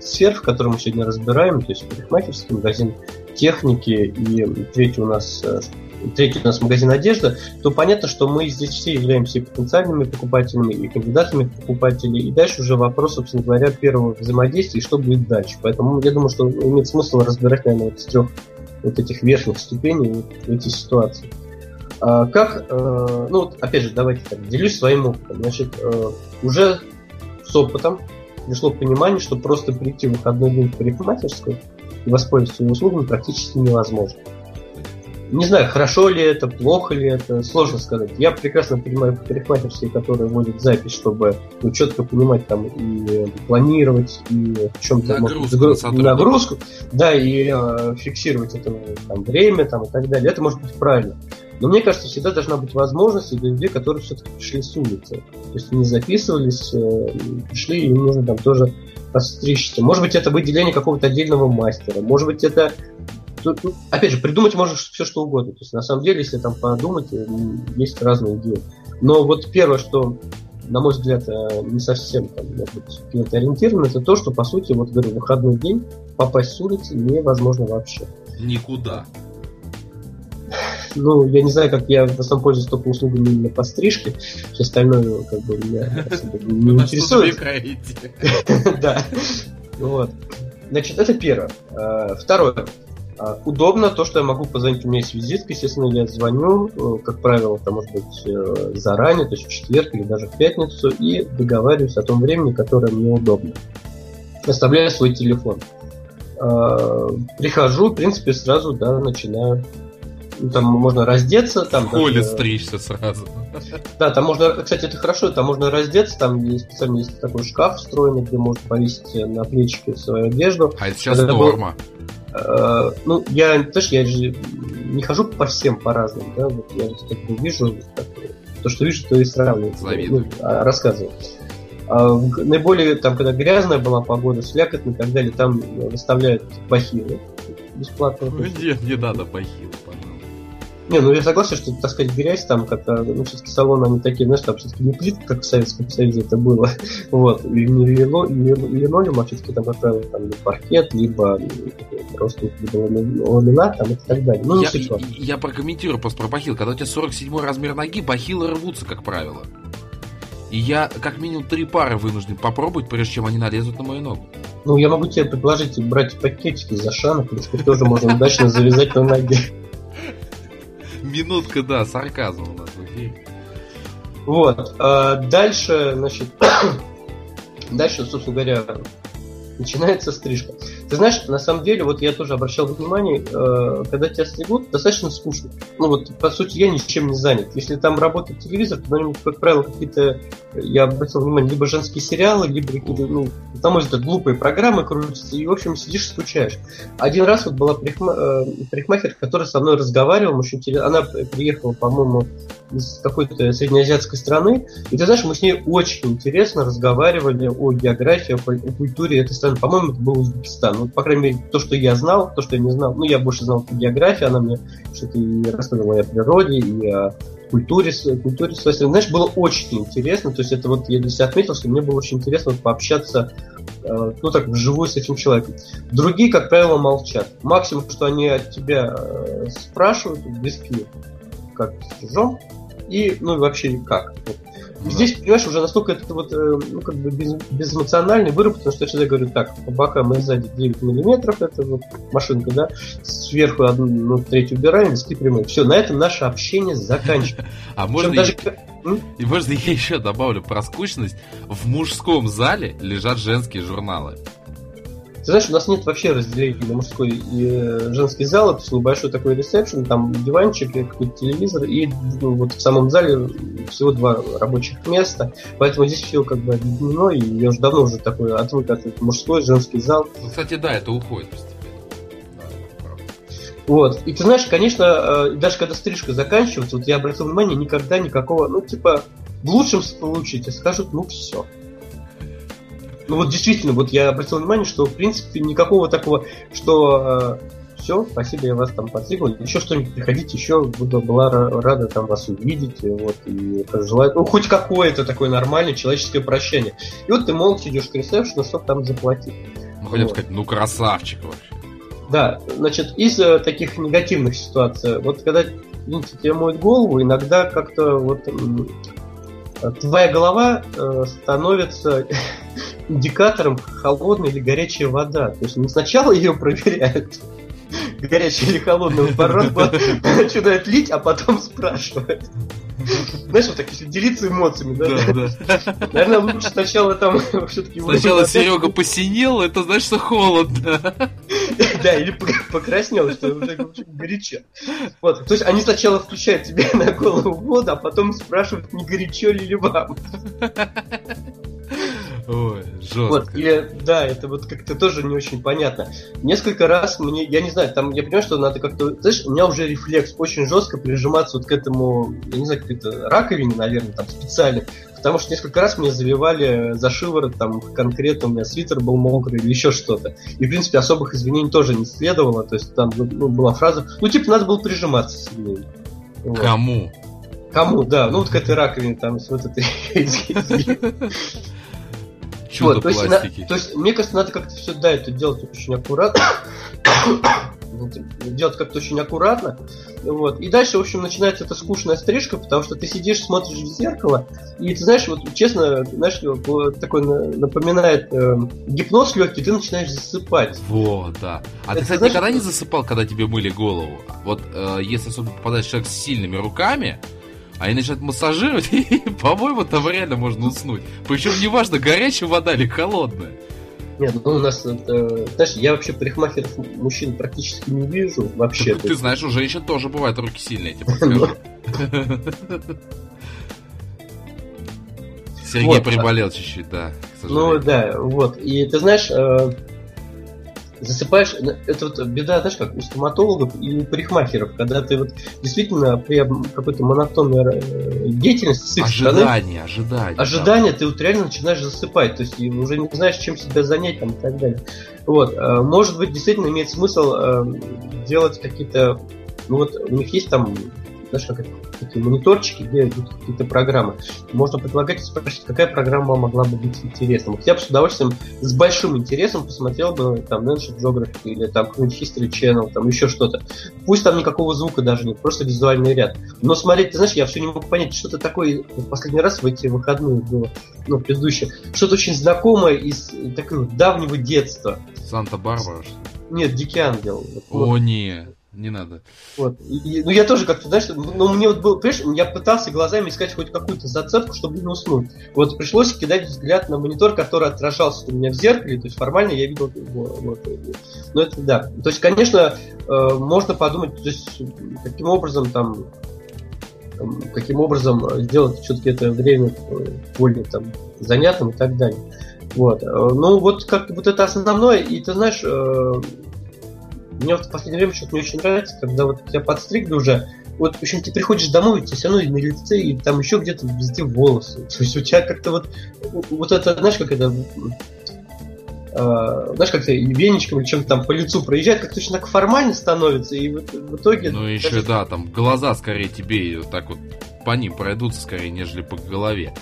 сфер, в которые мы сегодня разбираем, то есть парикмахерский магазин техники и третий у нас э, третий у нас магазин одежда, то понятно, что мы здесь все являемся и потенциальными покупателями, и кандидатами в покупатели, и дальше уже вопрос, собственно говоря, первого взаимодействия, и что будет дальше. Поэтому я думаю, что имеет смысл разбирать, наверное, вот с трех вот этих верхних ступеней вот эти ситуации. А, как, э, ну вот опять же, давайте так, делюсь своим опытом. Значит, э, уже с опытом пришло понимание, что просто прийти в выходной день в парикмахерскую и воспользоваться ее услугами практически невозможно. Не знаю, хорошо ли это, плохо ли это, сложно сказать. Я прекрасно понимаю парикмахерские, которые вводят запись, чтобы ну, четко понимать там и планировать, и в чем-то
нагрузку,
нагрузку да, и э, фиксировать это там, время там, и так далее. Это может быть правильно. Но мне кажется, всегда должна быть возможность для людей, которые все-таки пришли с улицы. То есть не записывались, э, пришли, им нужно там тоже постричься. Может быть, это выделение какого-то отдельного мастера. Может быть, это ну, опять же, придумать можно все что угодно. То есть, на самом деле, если там подумать, э, есть разные идеи. Но вот первое, что, на мой взгляд, э, не совсем там, может ориентировано, это то, что, по сути, вот говорю, выходной день попасть с улицы невозможно вообще.
Никуда.
Ну, я не знаю, как я в основном пользуюсь только услугами именно по стрижке. Все остальное как бы меня (laughs) не интересует. (laughs) Да. Вот. Значит, это первое. А, второе. А, удобно то, что я могу позвонить, у меня есть визитка, естественно, я звоню, э, как правило, там, может быть, э, заранее, то есть в четверг или даже в пятницу, и договариваюсь о том времени, которое мне удобно. Оставляю свой телефон. А, прихожу, в принципе, сразу, да, начинаю там можно раздеться. Там
в холле даже... стричься сразу.
Да, там можно, кстати, это хорошо, там можно раздеться, там есть специально есть такой шкаф встроенный, где можно повесить на плечики свою одежду.
А это сейчас это норма.
Был, э, ну, я, знаешь, я же не хожу по всем по-разному, да, вот я как бы вижу, как, то, что вижу, то и сравниваю. Ну, а, рассказываю. А наиболее, там, когда грязная была погода, слякотная и так далее, там выставляют бахилы бесплатно.
Ну, нет, не надо бахилы,
не, ну я согласен, что таскать грязь там как-то, ну все-таки салоны они такие, знаешь, там все-таки не плитка, как в Советском Союзе это было, (laughs) вот, и не линолеум, а все-таки там, правило, там паркет, либо просто либо ламинат там и так далее. Ну,
я, я, я прокомментирую просто про бахил. Когда у тебя 47 размер ноги, бахилы рвутся, как правило. И я как минимум три пары вынужден попробовать, прежде чем они налезут на мою ногу.
Ну, я могу тебе предложить брать пакетики за шанок, потому что тоже можно удачно завязать на ноге. (laughs)
Минутка, да, сарказм у нас в эфире.
Вот. А дальше, значит, (coughs) дальше, собственно говоря, начинается стрижка. Ты знаешь, на самом деле, вот я тоже обращал внимание, э, когда тебя стригут, достаточно скучно. Ну вот, по сути, я ничем не занят. Если там работает телевизор, то на как правило, какие-то, я обратил внимание, либо женские сериалы, либо какие-то, ну, на мой взгляд, глупые программы крутятся, и, в общем, сидишь и скучаешь. Один раз вот была парикма... э, парикмахер, которая со мной разговаривала, очень интересно. Она приехала, по-моему, из какой-то среднеазиатской страны, и ты знаешь, мы с ней очень интересно разговаривали о географии, о культуре этой страны. По-моему, это был Узбекистан. Ну, по крайней мере, то, что я знал, то, что я не знал. Ну, я больше знал по географии, она мне что-то и рассказывала о природе, и о культуре, культуре своей страны. Знаешь, было очень интересно. То есть это вот я для себя отметил, что мне было очень интересно пообщаться э, ну так, вживую с этим человеком. Другие, как правило, молчат. Максимум, что они от тебя э, спрашивают, близкие, как с чужом, и, ну, вообще как. Вот. И здесь, понимаешь, уже настолько это вот, э, ну, как бы без, безэмоциональный выработан, что я всегда говорю, так, по бокам и сзади 9 миллиметров, это вот машинка, да, сверху одну ну, треть убираем, диски прямые. Все, на этом наше общение заканчивается. (laughs)
А можно даже... (laughs) И можно я (laughs) еще добавлю про скучность. В мужском зале лежат женские журналы.
Ты знаешь, у нас нет вообще разделения на мужской и э, женский зал, это небольшой такой ресепшн, там диванчик, какой-то телевизор, и ну, вот в самом зале всего два рабочих места, поэтому здесь все как бы объединено, и я уже давно уже такой отвык от мужской, женский зал.
Ну, кстати, да, это уходит.
Вот. И ты знаешь, конечно, э, даже когда стрижка заканчивается, вот я обратил внимание, никогда никакого, ну, типа, в лучшем случае тебе скажут, ну, все. Ну вот действительно, вот я обратил внимание, что в принципе никакого такого, что э, все, спасибо, я вас там подстригла, еще что-нибудь приходите, еще буду была рада там вас увидеть, вот, и желаю, ну, хоть какое-то такое нормальное человеческое прощение. И вот ты молча идешь к ресепшену, чтобы там заплатить.
Ну, хотя вот. сказать, ну, красавчик вообще.
Да, значит, из таких негативных ситуаций, вот когда видите, тебе моют голову, иногда как-то вот твоя голова э, становится (laughs) индикатором холодная или горячая вода. То есть не сначала ее проверяют, (laughs) горячая или холодная, наоборот, (laughs) начинают лить, а потом спрашивают. Знаешь, вот так, если делиться эмоциями, да? Да, да. Наверное, лучше сначала там (laughs)
все-таки... Сначала Серега посинел, это значит, что холодно.
Да, или покраснел, что уже горячо. Вот, то есть они сначала включают тебе (laughs) на голову воду, а потом спрашивают, не горячо ли вам.
Ой, жестко.
Вот, и да, это вот как-то тоже не очень понятно. Несколько раз мне, я не знаю, там я понимаю, что надо как-то, знаешь, у меня уже рефлекс очень жестко прижиматься вот к этому, я не знаю, какой-то раковине, наверное, там специально, потому что несколько раз мне заливали за шиворот, там конкретно у меня свитер был мокрый или еще что-то. И, в принципе, особых извинений тоже не следовало, то есть там ну, была фраза, ну, типа, надо было прижиматься сильнее.
Вот. Кому?
Кому, да, ну вот к этой раковине там с вот этой (laughs)
Чудо вот, то, есть,
на, то есть, мне кажется, надо как-то все, да, это делать очень аккуратно. (coughs) делать как-то очень аккуратно. Вот. И дальше, в общем, начинается эта скучная стрижка, потому что ты сидишь, смотришь в зеркало, и ты знаешь, вот честно, знаешь, такой напоминает э, гипноз легкий, ты начинаешь засыпать.
Вот, да. А Это, ты, кстати, знаешь, никогда не засыпал, когда тебе мыли голову? Вот э, если особенно попадает человек с сильными руками, они начинают массажировать, (laughs) и, по-моему, там реально можно уснуть. Причем неважно, горячая вода или холодная.
Нет, ну у нас, это, знаешь, я вообще парикмахеров мужчин практически не вижу вообще.
Ты, ты знаешь, у женщин тоже бывают руки сильные, (laughs) подскажу. Сергей приболел чуть-чуть, да.
Ну да, вот. И ты знаешь, э, засыпаешь, это вот беда, знаешь, как у стоматологов и у парикмахеров, когда ты вот действительно при какой-то монотонной э, деятельности с
их ожидание, ожидание,
ожидание, да. ты вот реально начинаешь засыпать, то есть уже не знаешь, чем себя занять там и так далее. Вот, э, может быть, действительно имеет смысл э, делать какие-то, ну вот у них есть там знаешь, как это, такие мониторчики, где идут какие-то программы. Можно предлагать и спросить, какая программа могла бы быть интересна. Вот я бы с удовольствием, с большим интересом посмотрел бы там National Geographic или там какой-нибудь History Channel, там еще что-то. Пусть там никакого звука даже нет, просто визуальный ряд. Но смотреть, ты знаешь, я все не могу понять, что-то такое в последний раз в эти выходные было, ну, предыдущее, что-то очень знакомое из такого давнего детства.
Санта-Барбара,
Нет, Дикий Ангел.
О, вот. нет не надо.
Вот. И, ну я тоже как-то, знаешь, ну мне вот был, понимаешь, я пытался глазами искать хоть какую-то зацепку, чтобы не уснуть. Вот пришлось кидать взгляд на монитор, который отражался у меня в зеркале, то есть формально я видел его. Вот. Но это да. То есть, конечно, э, можно подумать, то есть, каким образом там каким образом сделать все-таки это время э, более там занятным и так далее. Вот. Э, ну, вот как вот это основное, и ты знаешь, мне вот в последнее время что-то не очень нравится, когда вот тебя подстригли уже, вот, в общем, ты приходишь домой, у тебя все равно на лице, и там еще где-то везде волосы. (laughs) То есть у тебя как-то вот, вот это, знаешь, как это, э, знаешь, как-то веничком или чем-то там по лицу проезжает, как точно так формально становится, и в, в итоге...
Ну, еще, даже... да, там глаза скорее тебе вот так вот по ним пройдутся скорее, нежели по голове.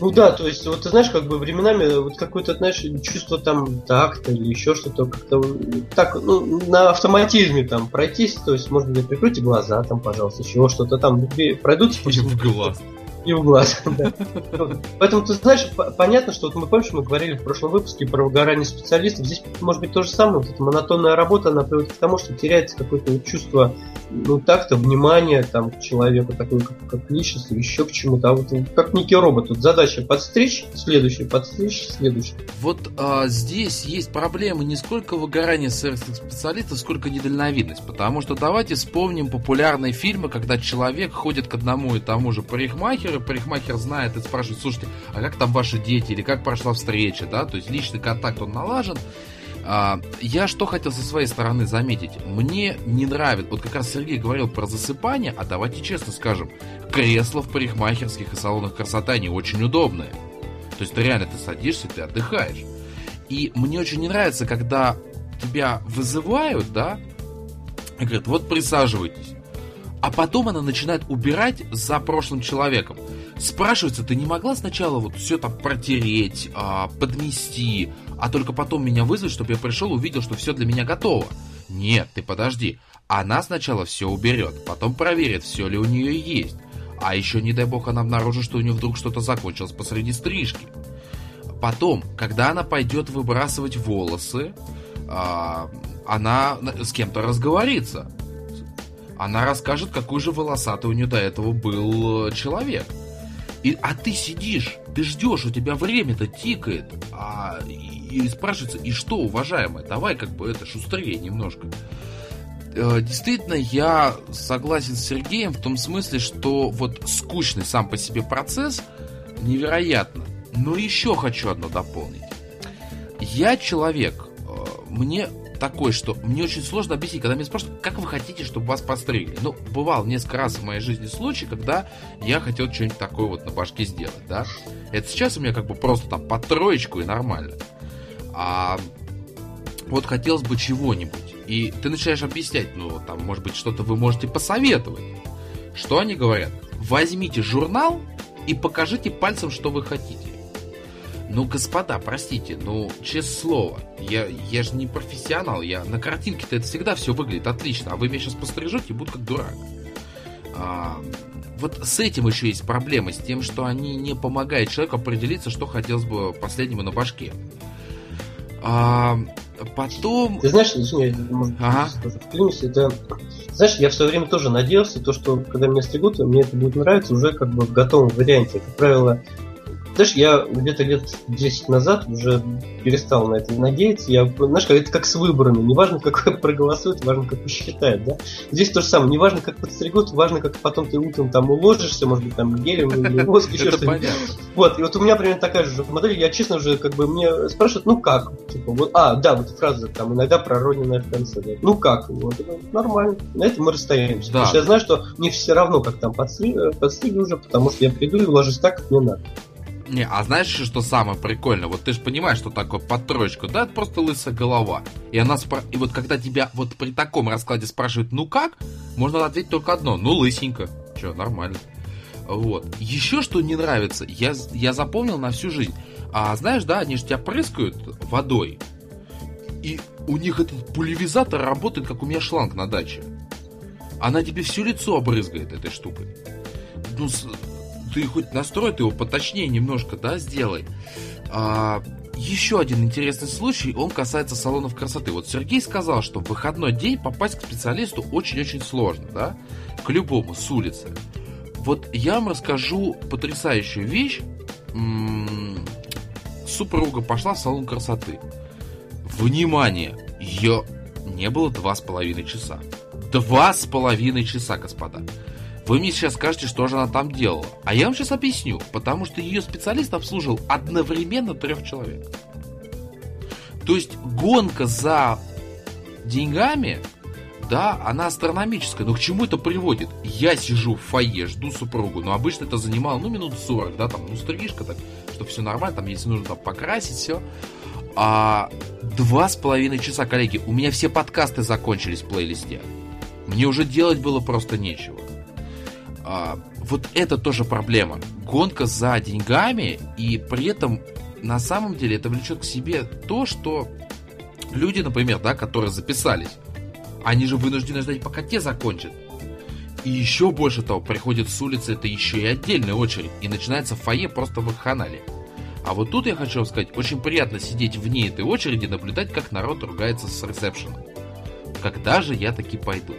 Ну да, то есть, вот ты знаешь, как бы временами вот какое-то, знаешь, чувство там такта или еще что-то как-то так, ну, на автоматизме там пройтись, то есть, может быть, прикройте глаза там, пожалуйста, еще что-то там, пройдутся.
В глаз
и в глаз. (laughs) Поэтому, ты знаешь, понятно, что вот мы помнишь, мы говорили в прошлом выпуске про выгорание специалистов. Здесь может быть то же самое. Вот эта монотонная работа, она приводит к тому, что теряется какое-то чувство ну так-то внимания там, к человеку, такой как, как личности, еще к чему-то. А вот как некий робот. Тут задача подстричь, следующий, подстричь, следующий.
Вот а, здесь есть проблема не сколько выгорания сервисных специалистов, сколько недальновидность. Потому что давайте вспомним популярные фильмы, когда человек ходит к одному и тому же парикмахеру, парикмахера, парикмахер знает и спрашивает, слушайте, а как там ваши дети, или как прошла встреча, да, то есть личный контакт он налажен. А, я что хотел со своей стороны заметить? Мне не нравится, вот как раз Сергей говорил про засыпание, а давайте честно скажем, кресла в парикмахерских и салонах красоты, они очень удобные. То есть ты реально ты садишься, ты отдыхаешь. И мне очень не нравится, когда тебя вызывают, да, и говорят, вот присаживайтесь. А потом она начинает убирать за прошлым человеком. Спрашивается, ты не могла сначала вот все там протереть, а, подмести, а только потом меня вызвать, чтобы я пришел увидел, что все для меня готово? Нет, ты подожди. Она сначала все уберет, потом проверит, все ли у нее есть. А еще, не дай бог, она обнаружит, что у нее вдруг что-то закончилось посреди стрижки. Потом, когда она пойдет выбрасывать волосы, а, она с кем-то разговорится она расскажет, какой же волосатый у нее до этого был э, человек. И, а ты сидишь, ты ждешь, у тебя время-то тикает, а, и, и спрашивается, и что, уважаемая, давай как бы это шустрее немножко. Э, действительно, я согласен с Сергеем в том смысле, что вот скучный сам по себе процесс невероятно. Но еще хочу одно дополнить. Я человек, э, мне такой, что мне очень сложно объяснить, когда меня спрашивают, как вы хотите, чтобы вас постригли. Ну, бывал несколько раз в моей жизни случай, когда я хотел что-нибудь такое вот на башке сделать, да. Это сейчас у меня как бы просто там под троечку и нормально. А вот хотелось бы чего-нибудь. И ты начинаешь объяснять, ну, там, может быть, что-то вы можете посоветовать. Что они говорят? Возьмите журнал и покажите пальцем, что вы хотите. Ну, господа, простите, ну, честное слово, я, я же не профессионал, я на картинке-то это всегда все выглядит отлично, а вы меня сейчас пострижете и буду как дурак. А, вот с этим еще есть проблема, с тем, что они не помогают человеку определиться, что хотелось бы последнему на башке. А, потом...
Ты знаешь, извини, ага. вклинюсь, это... Знаешь, я в свое время тоже надеялся, то, что когда меня стригут, мне это будет нравиться уже как бы в готовом варианте. Как правило, знаешь, я где-то лет 10 назад уже перестал на это надеяться. Я, знаешь, это как с выборами. Неважно, как (laughs) проголосуют, важно, как посчитают, да? Здесь то же самое. Неважно, как подстригут, важно, как потом ты утром там уложишься, может быть, там гелем или (laughs) воск, еще что-нибудь. Вот, и вот у меня примерно такая же модель. Я, честно уже, как бы, мне спрашивают, ну как? Типа, вот, а, да, вот фраза там иногда пророненная в конце. Да. Ну как? Вот, нормально. На этом мы расстаемся. Да. Потому что я знаю, что мне все равно, как там подстригли, подстригли уже, потому что я приду и ложусь так, как мне надо.
Не, а знаешь, что самое прикольное? Вот ты же понимаешь, что такое под троечку, да? Это просто лысая голова. И она спро... И вот когда тебя вот при таком раскладе спрашивают, ну как? Можно ответить только одно, ну лысенько. Че, нормально. Вот. Еще что не нравится, я, я запомнил на всю жизнь. А знаешь, да, они же тебя прыскают водой. И у них этот пульверизатор работает, как у меня шланг на даче. Она тебе все лицо обрызгает этой штукой. Ну, ты хоть настрой ты его поточнее немножко, да, сделай. А, еще один интересный случай, он касается салонов красоты. Вот Сергей сказал, что в выходной день попасть к специалисту очень-очень сложно, да, к любому с улицы. Вот я вам расскажу потрясающую вещь. М-м, супруга пошла в салон красоты. Внимание! Ее не было два с половиной часа. Два с половиной часа, господа. Вы мне сейчас скажете, что же она там делала. А я вам сейчас объясню. Потому что ее специалист обслуживал одновременно трех человек. То есть гонка за деньгами да, она астрономическая, но к чему это приводит? Я сижу в фойе, жду супругу, но обычно это занимало, ну, минут 40, да, там, ну, стрижка, так, чтобы все нормально, там, если нужно там покрасить, все. А два с половиной часа, коллеги, у меня все подкасты закончились в плейлисте. Мне уже делать было просто нечего. А, вот это тоже проблема. Гонка за деньгами, и при этом на самом деле это влечет к себе то, что люди, например, да, которые записались, они же вынуждены ждать, пока те закончат. И еще больше того, приходит с улицы это еще и отдельная очередь, и начинается фойе просто в их ханале. А вот тут я хочу вам сказать, очень приятно сидеть вне этой очереди, наблюдать, как народ ругается с ресепшеном. Когда же я таки пойду?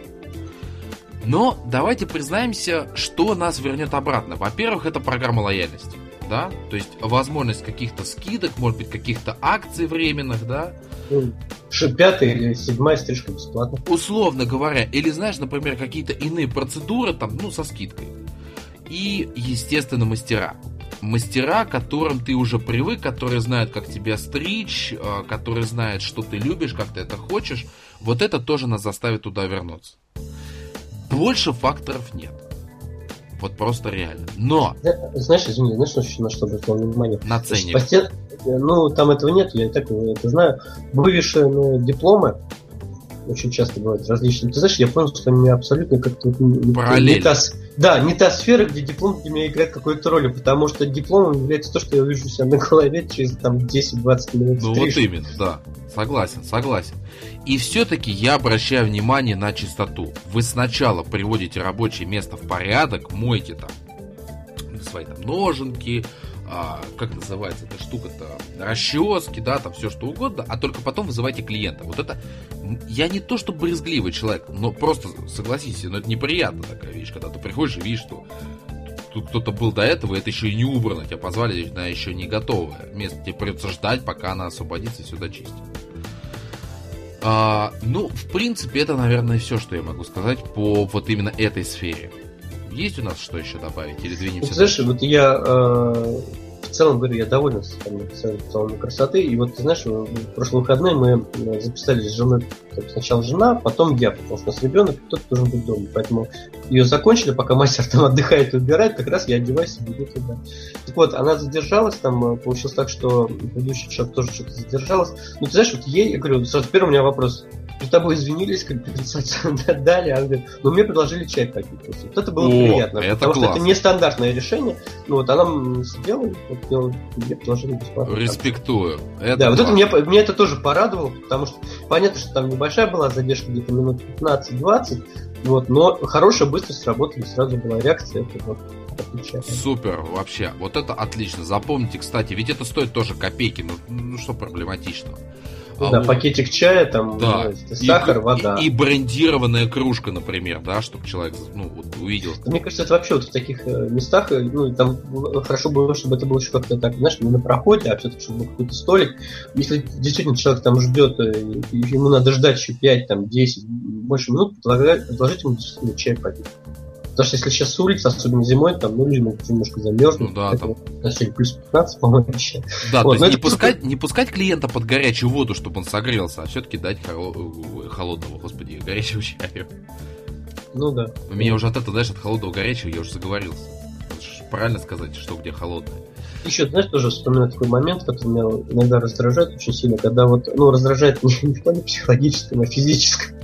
Но давайте признаемся, что нас вернет обратно. Во-первых, это программа лояльности. Да? То есть возможность каких-то скидок, может быть, каких-то акций временных, да?
Ну, пятая или седьмая стрижка бесплатно.
Условно говоря, или знаешь, например, какие-то иные процедуры там, ну, со скидкой. И, естественно, мастера. Мастера, к которым ты уже привык, которые знают, как тебя стричь, а, которые знают, что ты любишь, как ты это хочешь. Вот это тоже нас заставит туда вернуться. Больше факторов нет. Вот просто реально. Но...
Знаешь, извини, знаешь, на что обратил внимание?
На цене.
Постель, ну, там этого нет, я и так это знаю. Вывешенные дипломы очень часто бывают различные. Ты знаешь, я понял, что они абсолютно как-то
Параллельно.
не та, да, не та сфера, где диплом для меня играет какую-то роль, потому что дипломом является то, что я увижу себя на голове через там 10-20 минут.
Ну вот именно, да. Согласен, согласен. И все-таки я обращаю внимание на чистоту. Вы сначала приводите рабочее место в порядок, мойте там свои там ноженки, а, как называется эта штука-то, расчески, да, там все что угодно, а только потом вызывайте клиента. Вот это, я не то что брезгливый человек, но просто, согласитесь, но это неприятно такая вещь, когда ты приходишь и видишь, что тут кто-то был до этого, и это еще и не убрано, тебя позвали на еще не готовое место, тебе придется ждать, пока она освободится и сюда чистить. А, ну, в принципе, это, наверное, все, что я могу сказать по вот именно этой сфере. Есть у нас что еще добавить или двинемся?
Ну, знаешь, вот я э, в целом говорю, я доволен салоном красоты. И вот, ты знаешь, в прошлые выходные мы э, записались с женой, сначала жена, потом я, потому что у нас ребенок, кто-то должен быть дома. Поэтому ее закончили, пока мастер там отдыхает и убирает, как раз я одеваюсь и бегу туда. Так вот, она задержалась, там э, получилось так, что предыдущий шаг тоже что-то задержалась. Ну, ты знаешь, вот ей, я говорю, сразу первый у меня вопрос, перед тобой извинились, компенсацию (laughs) дали, а говорит, но мне предложили чай попить. Вот это было О, приятно,
это
потому
классно.
что это нестандартное решение. Ну вот она сидела, вот, делала, мне предложили бесплатно.
Респектую.
Это да, вот это меня, меня это тоже порадовало, потому что понятно, что там небольшая была задержка, где-то минут 15-20, вот, но хорошая, быстро сработали, сразу была реакция, это вот
Супер, вообще. Вот это отлично. Запомните, кстати, ведь это стоит тоже копейки. Ну, ну что проблематичного.
Ну, да, пакетик чая, там,
да.
сахар,
и,
вода.
И, и брендированная кружка, например, да, чтобы человек ну, вот, увидел.
Мне кажется, это вообще вот в таких э, местах, э, ну, там хорошо было, чтобы это было еще как-то так, знаешь, не на проходе, а все-таки, чтобы был какой-то столик. Если действительно человек там ждет, э, ему надо ждать еще 5, там, 10, больше минут, предложить ему действительно чай попить. Потому что если сейчас с улицы, особенно зимой, там, ну, люди могут немножко замерзнуть.
Ну да, там.
На плюс 15, по-моему, еще.
Да, вот, то есть не, пускать, не пускать клиента под горячую воду, чтобы он согрелся, а все-таки дать холодного, господи, горячего чая.
Ну да.
У меня уже от этого, знаешь, от холодного горячего я уже заговорился. Правильно сказать, что где холодное.
Еще, знаешь, тоже вспоминаю такой момент, который меня иногда раздражает очень сильно, когда вот, ну, раздражает (laughs) не, не в плане психологическом, а физическом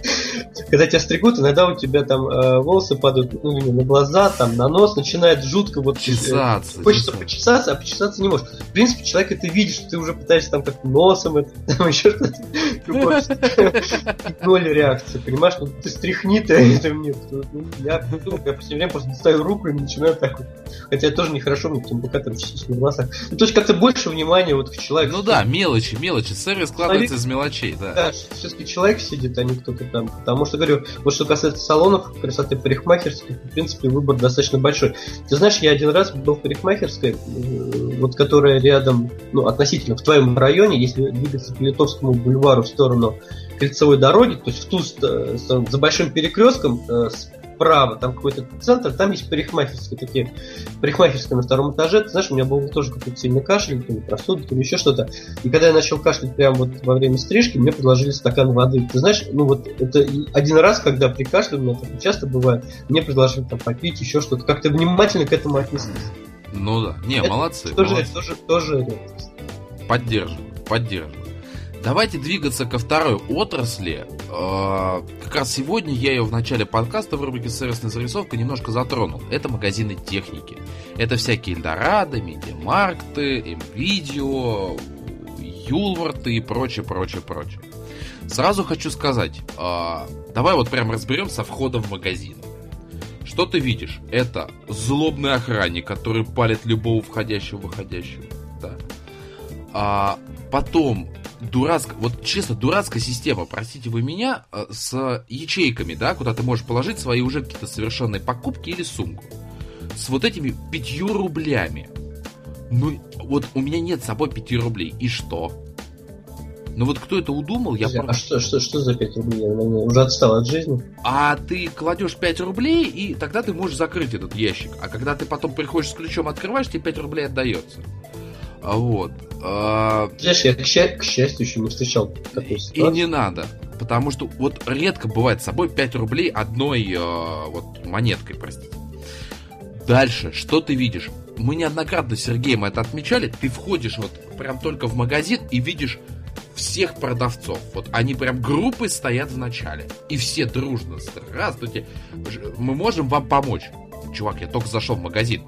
когда тебя стригут, иногда у тебя там э, волосы падают ну, на глаза, там, на нос, начинает жутко вот...
Э, чесаться.
Э, хочется чесаться. почесаться, а почесаться не можешь. В принципе, человек это видит, что ты уже пытаешься там как носом, это, (laughs) там еще что-то. (laughs) Ноль реакции, понимаешь? Ну ты стряхни ты, (laughs) это мне. Ну, я, я последнее время просто достаю руку и начинаю так вот. Хотя тоже нехорошо, мне тем пока там чистить на глазах. Ну, то есть как-то больше внимания вот к человеку.
Ну да, мелочи, мелочи. Сервис складывается из мелочей, да.
Да, все-таки человек сидит, а не кто-то там. Потому что, говорю, вот что касается салонов красоты парикмахерских, в принципе, выбор достаточно большой. Ты знаешь, я один раз был в парикмахерской, э, вот которая рядом, ну, относительно в твоем районе, если двигаться по Литовскому бульвару в сторону кольцевой дороги, то есть в ту, за большим перекрестком, э, вправо, там какой-то центр, там есть парикмахерские такие, парикмахерская на втором этаже. Ты знаешь, у меня был тоже какой-то сильный кашель, то ли простуда, то ли еще что-то. И когда я начал кашлять прямо вот во время стрижки, мне предложили стакан воды. Ты знаешь, ну вот это один раз, когда при кашле, у меня так часто бывает, мне предложили там попить еще что-то. Как-то внимательно к этому отнеслись.
Ну да. Не,
Это
молодцы.
Тоже,
молодцы.
тоже, тоже редкость.
Поддерживаю, поддерживаю. Давайте двигаться ко второй отрасли. Э, Как раз сегодня я ее в начале подкаста в рубрике «Сервисная зарисовка» немножко затронул. Это магазины техники. Это всякие Эльдорадо, Медиамаркты, МВидео, Юлварты и прочее, прочее, прочее. Сразу хочу сказать, э, давай вот прям разберем со входом в магазин. Что ты видишь? Это злобный охранник, который палит любого входящего, выходящего. Да. А потом дурацкая, вот честно, дурацкая система, простите вы меня, э, с ячейками, да, куда ты можешь положить свои уже какие-то совершенные покупки или сумку. С вот этими пятью рублями. Ну, вот у меня нет с собой пяти рублей. И что? Ну вот кто это удумал, я
Подожди,
про-
А что, что, что за 5 рублей? Я, уже отстал от жизни.
А ты кладешь 5 рублей, и тогда ты можешь закрыть этот ящик. А когда ты потом приходишь с ключом, открываешь, тебе 5 рублей отдается. А Вот. А,
Знаешь, я, к, ща- к счастью, еще не встречал такой
И
ситуации.
не надо. Потому что вот редко бывает с собой 5 рублей одной э, вот монеткой, простите. Дальше, что ты видишь? Мы неоднократно с Сергеем это отмечали. Ты входишь вот прям только в магазин и видишь всех продавцов. Вот они прям группой стоят в начале. И все дружно. Здравствуйте. Мы можем вам помочь. Чувак, я только зашел в магазин.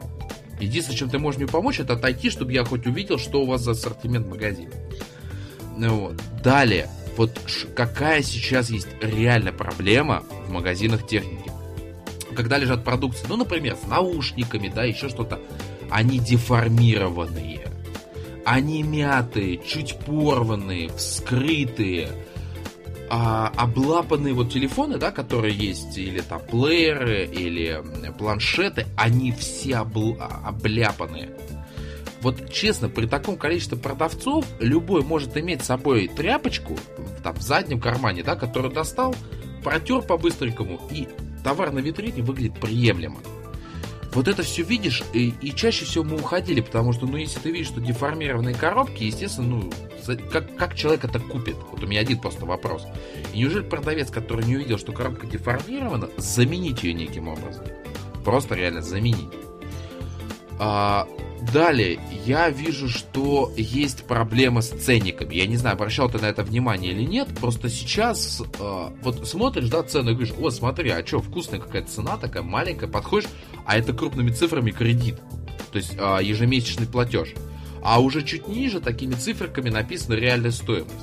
Единственное, чем ты можешь мне помочь, это отойти, чтобы я хоть увидел, что у вас за ассортимент магазина. Ну вот. Далее, вот какая сейчас есть реальная проблема в магазинах техники? Когда лежат продукции, ну, например, с наушниками, да, еще что-то, они деформированные, они мятые, чуть порванные, вскрытые, а, облапанные вот телефоны, да, которые есть, или там плееры, или планшеты, они все обл- а, обляпанные. Вот честно, при таком количестве продавцов любой может иметь с собой тряпочку там в заднем кармане, да, которую достал, протер по-быстренькому, и товар на витрине выглядит приемлемо. Вот это все видишь, и, и чаще всего мы уходили, потому что, ну, если ты видишь, что деформированные коробки, естественно, ну, как, как человек это купит? Вот у меня один просто вопрос. И неужели продавец, который не увидел, что коробка деформирована, заменить ее неким образом? Просто реально заменить. А, далее, я вижу, что есть проблема с ценниками. Я не знаю, обращал ты на это внимание или нет. Просто сейчас а, вот смотришь, да, цены, и говоришь, о, смотри, а что, вкусная какая-то цена такая маленькая, подходишь, а это крупными цифрами кредит. То есть а, ежемесячный платеж. А уже чуть ниже такими циферками написана реальная стоимость.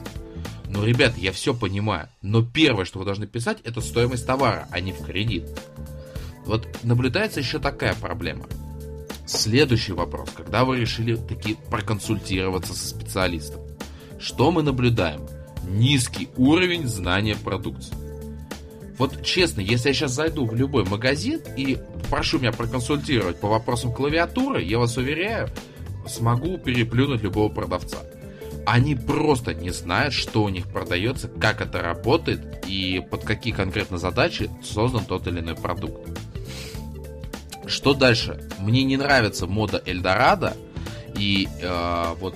Ну, ребят, я все понимаю. Но первое, что вы должны писать, это стоимость товара, а не в кредит. Вот наблюдается еще такая проблема. Следующий вопрос. Когда вы решили таки проконсультироваться со специалистом? Что мы наблюдаем? Низкий уровень знания продукции. Вот честно, если я сейчас зайду в любой магазин и прошу меня проконсультировать по вопросам клавиатуры, я вас уверяю, смогу переплюнуть любого продавца. Они просто не знают, что у них продается, как это работает и под какие конкретно задачи создан тот или иной продукт. Что дальше? Мне не нравится мода Эльдорадо. И э, вот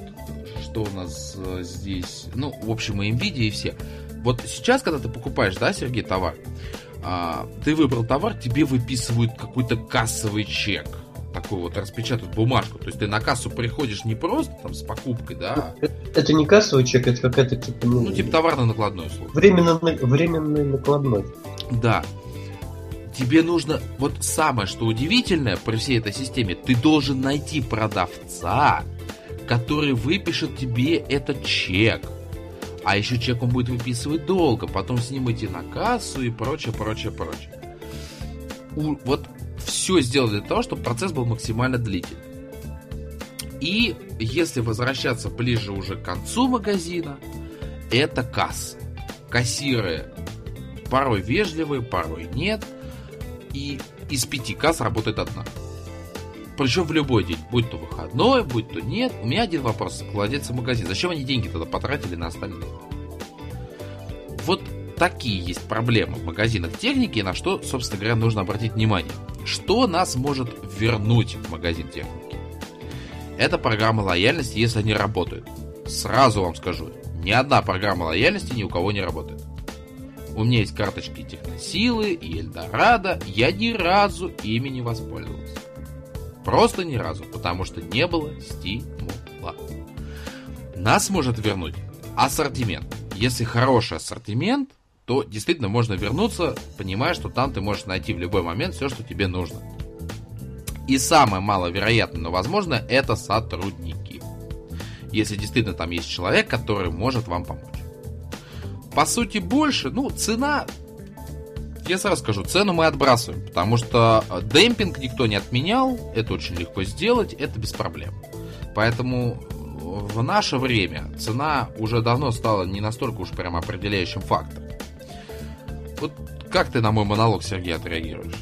что у нас э, здесь. Ну, в общем, и Nvidia, и все. Вот сейчас, когда ты покупаешь, да, Сергей, товар, а, ты выбрал товар, тебе выписывают какой-то кассовый чек. Такой вот распечатают бумажку. То есть ты на кассу приходишь не просто там с покупкой, да,
Это, это не кассовый чек, это какая-то типа, ну,
ну типа товарно-накладной услуга.
временно, временный накладной.
Да. Тебе нужно, вот самое, что удивительное при всей этой системе, ты должен найти продавца, который выпишет тебе этот чек. А еще чек он будет выписывать долго, потом с ним идти на кассу и прочее, прочее, прочее. У- вот все сделали для того, чтобы процесс был максимально длительный. И если возвращаться ближе уже к концу магазина, это касса. Кассиры порой вежливые, порой нет. И из пяти касс работает одна. Причем в любой день, будь то выходной, будь то нет. У меня один вопрос к владельцам магазина. Зачем они деньги тогда потратили на остальные? Вот такие есть проблемы в магазинах техники, на что, собственно говоря, нужно обратить внимание. Что нас может вернуть в магазин техники? Это программа лояльности, если они работают. Сразу вам скажу, ни одна программа лояльности ни у кого не работает. У меня есть карточки Техносилы и Эльдорадо, я ни разу ими не воспользовался. Просто ни разу, потому что не было стимула. Нас может вернуть ассортимент. Если хороший ассортимент, то действительно можно вернуться, понимая, что там ты можешь найти в любой момент все, что тебе нужно. И самое маловероятное, но возможно, это сотрудники. Если действительно там есть человек, который может вам помочь. По сути, больше, ну, цена, я сразу скажу, цену мы отбрасываем, потому что демпинг никто не отменял, это очень легко сделать, это без проблем. Поэтому в наше время цена уже давно стала не настолько уж прям определяющим фактором. Вот как ты на мой монолог, Сергей, отреагируешь?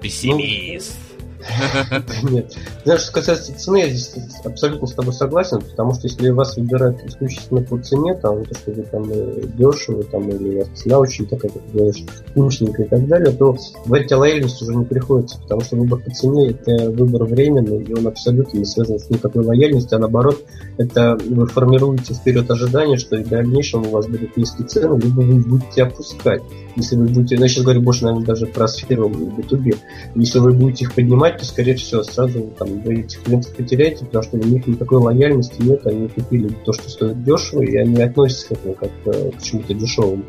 Пессимист. (laughs) Нет. Знаешь, что касается цены, я здесь абсолютно с тобой согласен, потому что если вас выбирают исключительно по цене, там, то, что вы там э, дешево, там, или цена очень такая, как говоришь, вкусненькая и так далее, то говорить о лояльности уже не приходится, потому что выбор по цене – это выбор временный, и он абсолютно не связан с никакой лояльностью, а наоборот, это вы формируете вперед ожидания, что и в дальнейшем у вас будут низкие цены, либо вы будете опускать. Если вы будете, ну, я сейчас говорю больше, наверное, даже про сферу B2B, если вы будете их поднимать, то, скорее всего, сразу там, вы этих клиентов потеряете, потому что у них никакой лояльности нет, они купили то, что стоит дешево, и они относятся к этому как э, к чему-то дешевому.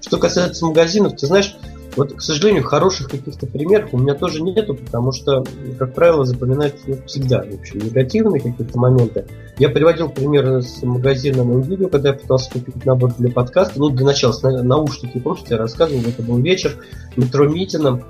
Что касается магазинов, ты знаешь, вот, к сожалению, хороших каких-то примеров у меня тоже нету, потому что, как правило, запоминаются ну, всегда вообще негативные какие-то моменты. Я приводил пример с магазином видео, когда я пытался купить набор для подкаста. Ну, для начала, наушники, помните, я рассказывал, это был вечер, метро Митином.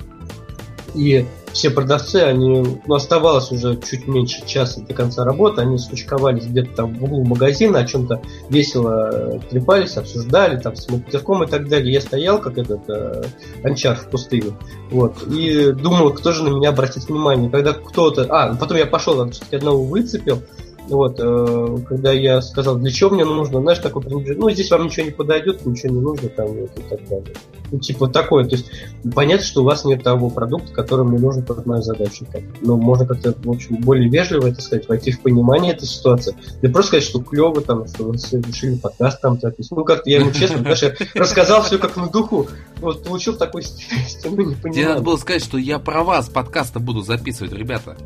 И все продавцы, они, ну, оставалось уже чуть меньше часа до конца работы, они скучковались где-то там в углу магазина, о чем-то весело э, трепались, обсуждали, там, с матерком и так далее. Я стоял, как этот э, анчар в пустыне, вот, и думал, кто же на меня обратит внимание. Когда кто-то... А, потом я пошел, все-таки одного выцепил, вот, э, когда я сказал, для чего мне нужно, знаешь, такой пренебрежение, ну, здесь вам ничего не подойдет, ничего не нужно, там, вот, и так далее. Ну, типа такое, то есть, понятно, что у вас нет того продукта, который мне нужен под мою задачу. Так. Но можно как-то, в общем, более вежливо, это сказать, войти в понимание этой ситуации. Не просто сказать, что клево, там, что вы решили подкаст там записать. Ну, как-то я ему честно, даже рассказал все как на духу. Вот, получил такой (laughs) стены, не понимаю.
Тебе надо было сказать, что я про вас подкаста буду записывать, ребята.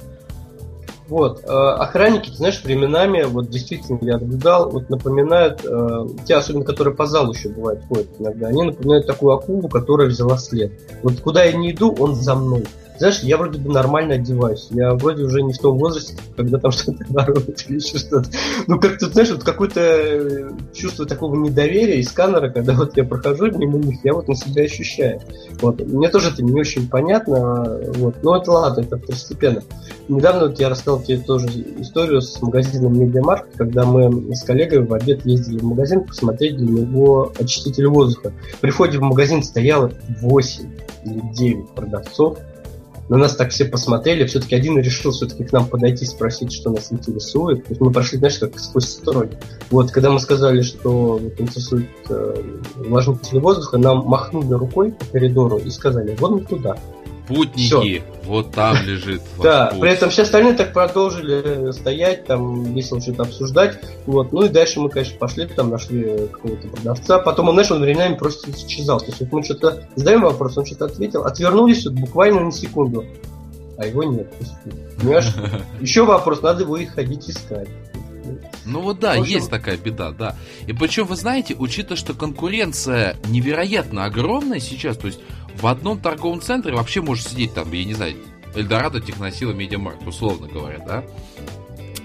Вот. Э, охранники, ты знаешь, временами, вот действительно я наблюдал, вот напоминают, э, те особенно, которые по залу еще бывают ходят иногда, они напоминают такую акулу, которая взяла след. Вот куда я не иду, он за мной знаешь, я вроде бы нормально одеваюсь. Я вроде уже не в том возрасте, когда там (laughs) что-то воруют или еще что-то. Ну, как-то, знаешь, вот какое-то э, чувство такого недоверия из сканера, когда вот я прохожу мимо них, я вот на себя ощущаю. Вот. Мне тоже это не очень понятно, вот. но это ладно, это второстепенно. Недавно вот я рассказал тебе тоже историю с магазином Media Markt, когда мы с коллегой в обед ездили в магазин посмотреть для него очиститель воздуха. При входе в магазин стояло 8 или 9 продавцов, на нас так все посмотрели, все-таки один решил все-таки к нам подойти, спросить, что нас интересует. То есть мы прошли, знаешь, как сквозь строй. Вот, когда мы сказали, что вот, интересует э, увлажнитель воздуха, нам махнули рукой по коридору и сказали, вот туда.
Путники, Все. вот там лежит.
Да, путь. при этом все остальные так продолжили стоять, там весело что-то обсуждать. Вот. Ну и дальше мы, конечно, пошли, там нашли какого-то продавца. Потом он, знаешь, он временами просто исчезал. То есть вот мы что-то задаем вопрос, он что-то ответил, отвернулись вот буквально на секунду. А его нет. Понимаешь? (laughs) Еще вопрос, надо его и ходить искать.
Ну вот да, общем... есть такая беда, да. И причем, вы знаете, учитывая, что конкуренция невероятно огромная сейчас, то есть в одном торговом центре вообще можешь сидеть там, я не знаю, Эльдорадо, Техносила, Медиамаркт, условно говоря, да?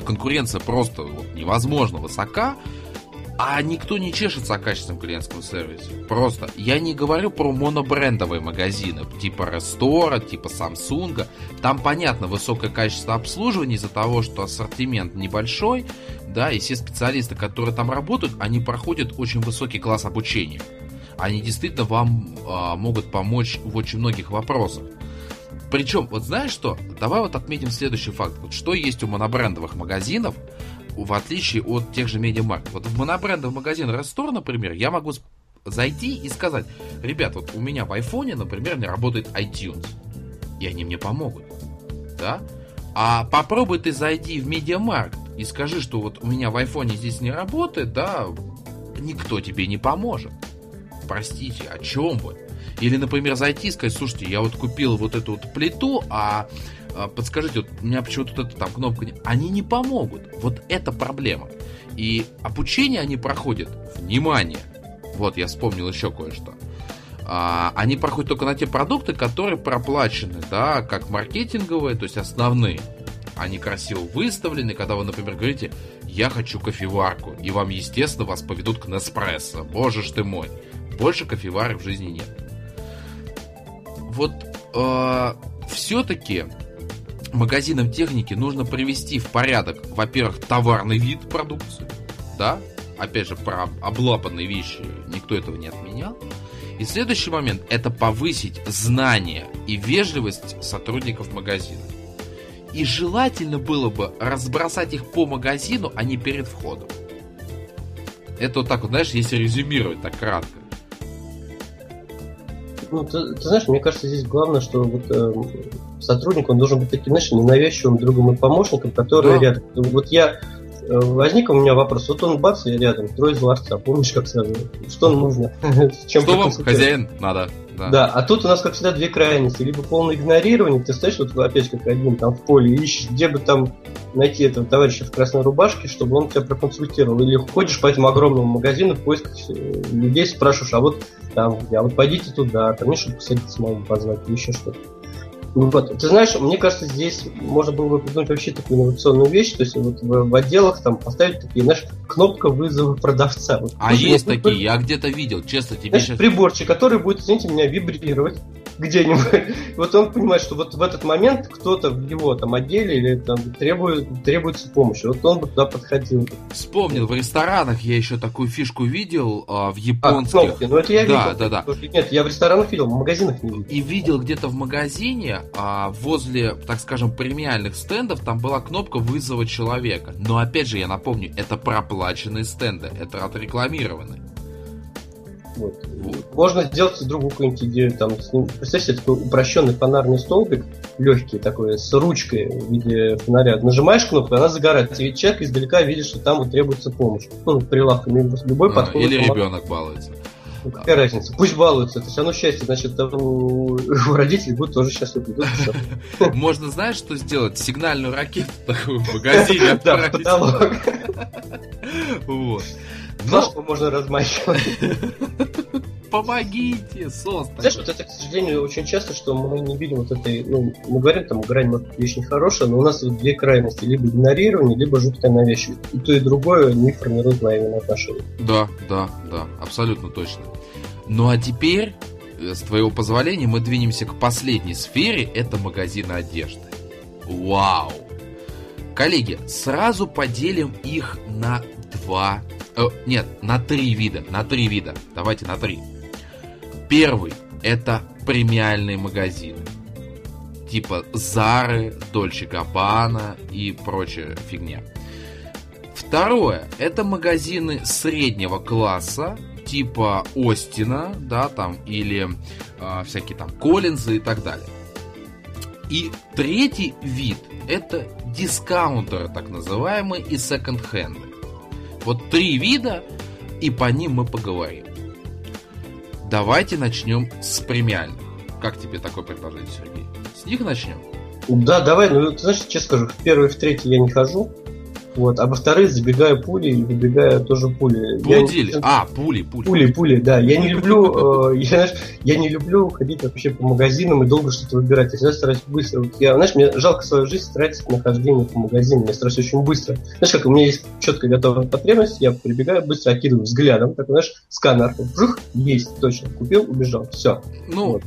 Конкуренция просто вот, невозможно высока, а никто не чешется о качественном клиентском сервисе. Просто. Я не говорю про монобрендовые магазины, типа Рестора, типа Samsung. Там, понятно, высокое качество обслуживания из-за того, что ассортимент небольшой, да, и все специалисты, которые там работают, они проходят очень высокий класс обучения. Они действительно вам а, могут помочь в очень многих вопросах. Причем, вот знаешь что? Давай вот отметим следующий факт. Вот что есть у монобрендовых магазинов, в отличие от тех же медиамаркет. Вот в монобрендовый магазин Рестор, например, я могу зайти и сказать, ребят, вот у меня в айфоне, например, не работает iTunes. И они мне помогут. Да? А попробуй ты зайди в Медиамаркт и скажи, что вот у меня в айфоне здесь не работает, да, никто тебе не поможет. Простите, о чем вы? Или, например, зайти и сказать, слушайте, я вот купил вот эту вот плиту, а, а подскажите, вот у меня почему-то вот эта там кнопка... Они не помогут. Вот это проблема. И обучение они проходят, внимание, вот я вспомнил еще кое-что. А, они проходят только на те продукты, которые проплачены, да, как маркетинговые, то есть основные. Они красиво выставлены, когда вы, например, говорите, я хочу кофеварку, и вам, естественно, вас поведут к Неспрессо. Боже ж ты мой. Больше кофеварок в жизни нет. Вот э, все-таки магазинам техники нужно привести в порядок, во-первых, товарный вид продукции, да, опять же, про облапанные вещи никто этого не отменял. И следующий момент – это повысить знания и вежливость сотрудников магазина. И желательно было бы разбросать их по магазину, а не перед входом. Это вот так вот, знаешь, если резюмировать так кратко.
Ну, ты, ты знаешь, мне кажется, здесь главное, что вот э, сотрудник, он должен быть таким, знаешь, ненавязчивым другом и помощником, который да. рядом. Вот я Э, возник у меня вопрос. Вот он бац, и рядом, трое из ларца. Помнишь, как сразу? Что нужно? (laughs)
Чем Что вам, хозяин, надо?
Да. да, а тут у нас, как всегда, две крайности. Либо полное игнорирование, ты стоишь вот опять как один там в поле ищешь, где бы там найти этого товарища в красной рубашке, чтобы он тебя проконсультировал. Или ходишь по этому огромному магазину в поисках э, людей, спрашиваешь, а вот там, а вот пойдите туда, там, чтобы посадить самому позвать, или еще что-то. Ну вот. Ты знаешь, мне кажется, здесь можно было бы придумать вообще такую инновационную вещь, то есть вот в, в отделах там поставить такие, знаешь, кнопка вызова продавца. Вот,
а есть такие, я где-то видел, честно тебе
знаешь, сейчас... приборчик, который будет, извините меня, вибрировать где-нибудь. (laughs) Вот он понимает, что вот в этот момент кто-то в его там отделе или там требует, требуется помощи. Вот он бы туда подходил.
Вспомнил, в ресторанах я еще такую фишку видел а, в а, японских. А, кнопки,
ну это я
да, видел. Да, да,
Нет, я в ресторанах видел, в магазинах не видел.
И видел где-то в магазине, а, возле, так скажем, премиальных стендов, там была кнопка вызова человека. Но опять же, я напомню, это проплаченные стенды, это отрекламированные.
Вот. Можно сделать другую какую-нибудь идею. Там, представьте, такой упрощенный фонарный столбик, легкий такой, с ручкой в виде фонаря. Нажимаешь кнопку, она загорается. И человек издалека видит, что там вот требуется помощь. Ну, прилавка любой а, подходит.
Или ребенок балуется.
Ну, какая да. разница? Пусть балуются, это все равно счастье, значит, у, у родителей будет тоже счастливы. (laughs)
Можно, знаешь, что сделать? Сигнальную ракету такую в магазине (laughs)
Да, потолок. (laughs) Вот. Флажку можно размахивать. (laughs)
Помогите, сос.
Знаешь, вот это, к сожалению, очень часто, что мы не видим вот этой, ну, мы говорим, там, грань, может, вещь нехорошая, но у нас вот две крайности, либо игнорирование, либо жуткая навязчивость. И то, и другое не формирует взаимные отношения.
Да, да, да, абсолютно точно. Ну а теперь, э, с твоего позволения, мы двинемся к последней сфере, это магазины одежды. Вау! Коллеги, сразу поделим их на два Э, нет, на три вида. На три вида. Давайте на три. Первый это премиальные магазины. Типа Зары, Дольче Габбана и прочая фигня. Второе это магазины среднего класса, типа Остина, да, там, или э, всякие там Коллинзы и так далее. И третий вид это дискаунтеры, так называемые, и секонд-хенды. Вот три вида, и по ним мы поговорим. Давайте начнем с премиальных. Как тебе такое предложение, Сергей? С них начнем?
Да, давай. Ну, ты знаешь, честно скажу, в первый, в третий я не хожу. Вот, а во-вторых, забегаю пули и выбегаю тоже пули.
Пудили. Я... А, пули, пули.
Пули, пули, да. Я не люблю, (laughs) э, я, я не люблю ходить вообще по магазинам и долго что-то выбирать. Я всегда стараюсь быстро. Вот я, знаешь, мне жалко свою жизнь тратить на хождение по магазинам. Я стараюсь очень быстро. Знаешь, как у меня есть четко готовая потребность, я прибегаю, быстро окидываю взглядом, так, знаешь, сканер. Жух, есть, точно. Купил, убежал. Все.
Ну, вот.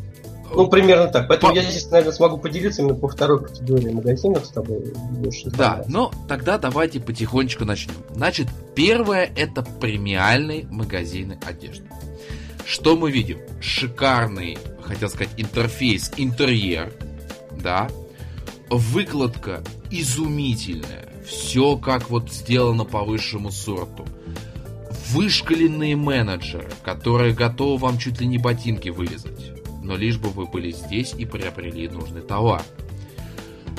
Ну, примерно так. Поэтому по... я здесь, наверное, смогу поделиться именно по второй категории магазинов с тобой.
Больше да, но тогда давайте потихонечку начнем. Значит, первое это премиальные магазины одежды. Что мы видим? Шикарный, хотел сказать, интерфейс, интерьер, да, выкладка изумительная, все как вот сделано по высшему сорту. вышкаленные менеджеры, которые готовы вам чуть ли не ботинки вырезать, но лишь бы вы были здесь и приобрели нужный товар.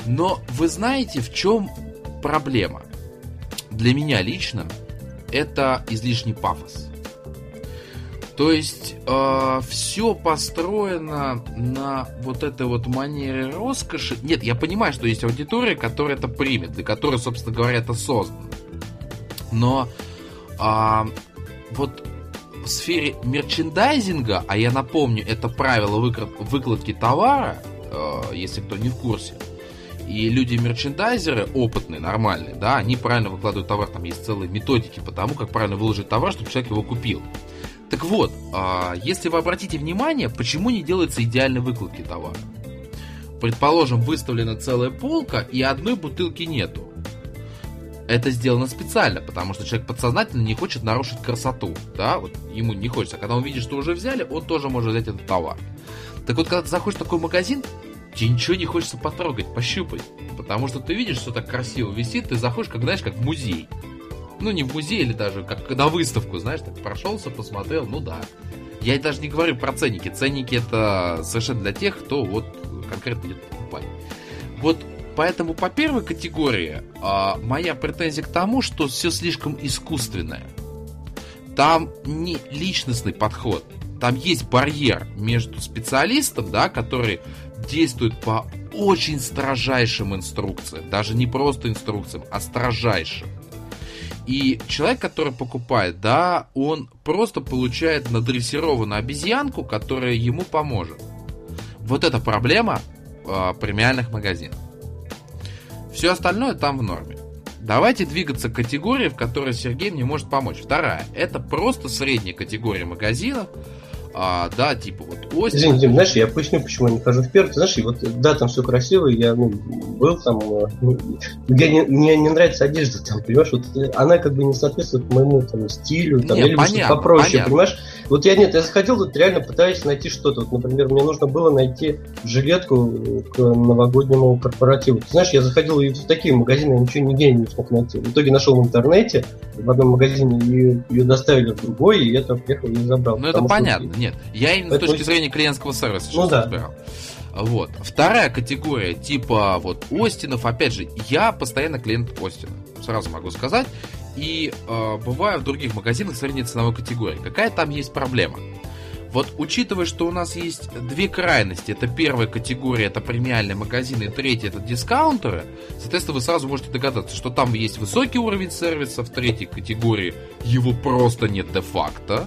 Но вы знаете, в чем проблема? Для меня лично это излишний пафос. То есть э, все построено на вот этой вот манере роскоши. Нет, я понимаю, что есть аудитория, которая это примет, для которой, собственно говоря, это создано. Но э, вот в сфере мерчендайзинга, а я напомню, это правило выкладки товара, э, если кто не в курсе, и люди-мерчендайзеры, опытные, нормальные, да, они правильно выкладывают товар, там есть целые методики по тому, как правильно выложить товар, чтобы человек его купил. Так вот, а, если вы обратите внимание, почему не делается идеальной выкладки товара? Предположим, выставлена целая полка и одной бутылки нету. Это сделано специально, потому что человек подсознательно не хочет нарушить красоту, да, вот ему не хочется. Когда он видит, что уже взяли, он тоже может взять этот товар. Так вот, когда ты заходишь в такой магазин, тебе ничего не хочется потрогать, пощупать. Потому что ты видишь, что так красиво висит, ты заходишь, как знаешь, как в музей ну, не в музей или даже как на выставку, знаешь, так прошелся, посмотрел, ну да. Я даже не говорю про ценники. Ценники это совершенно для тех, кто вот конкретно идет покупать. Вот поэтому по первой категории а, моя претензия к тому, что все слишком искусственное. Там не личностный подход. Там есть барьер между специалистом, да, который действует по очень строжайшим инструкциям. Даже не просто инструкциям, а строжайшим. И человек, который покупает, да, он просто получает надрессированную обезьянку, которая ему поможет. Вот это проблема э, премиальных магазинов. Все остальное там в норме. Давайте двигаться к категории, в которой Сергей мне может помочь. Вторая. Это просто средняя категория магазинов, а, да, типа вот Остин.
Извини, Дим, знаешь, я поясню, почему я не хожу в первый. Ты знаешь, вот, да, там все красиво, я ну, был там, э, ну, мне, не, мне не нравится одежда там, понимаешь, вот э, она как бы не соответствует моему там стилю, там, нет, я люблю что-то попроще, понятно. понимаешь? Вот я нет, я заходил тут реально пытаюсь найти что-то. Вот, например, мне нужно было найти жилетку к новогоднему корпоративу. Ты знаешь, я заходил и в такие магазины, я ничего нигде не смог найти. В итоге нашел в интернете, в одном магазине ее, ее доставили в другой, и я там приехал и забрал.
Ну это понятно, что... нет. Я именно Это... с точки зрения клиентского сервиса ну, да. разбирал. Вот. Вторая категория, типа вот Остинов, опять же, я постоянно клиент Остина, сразу могу сказать. И э, бываю в других магазинах средней ценовой категории. Какая там есть проблема? Вот учитывая, что у нас есть две крайности, это первая категория, это премиальные магазины, и третья это дискаунтеры, соответственно, вы сразу можете догадаться, что там есть высокий уровень сервиса, в третьей категории его просто нет де-факто,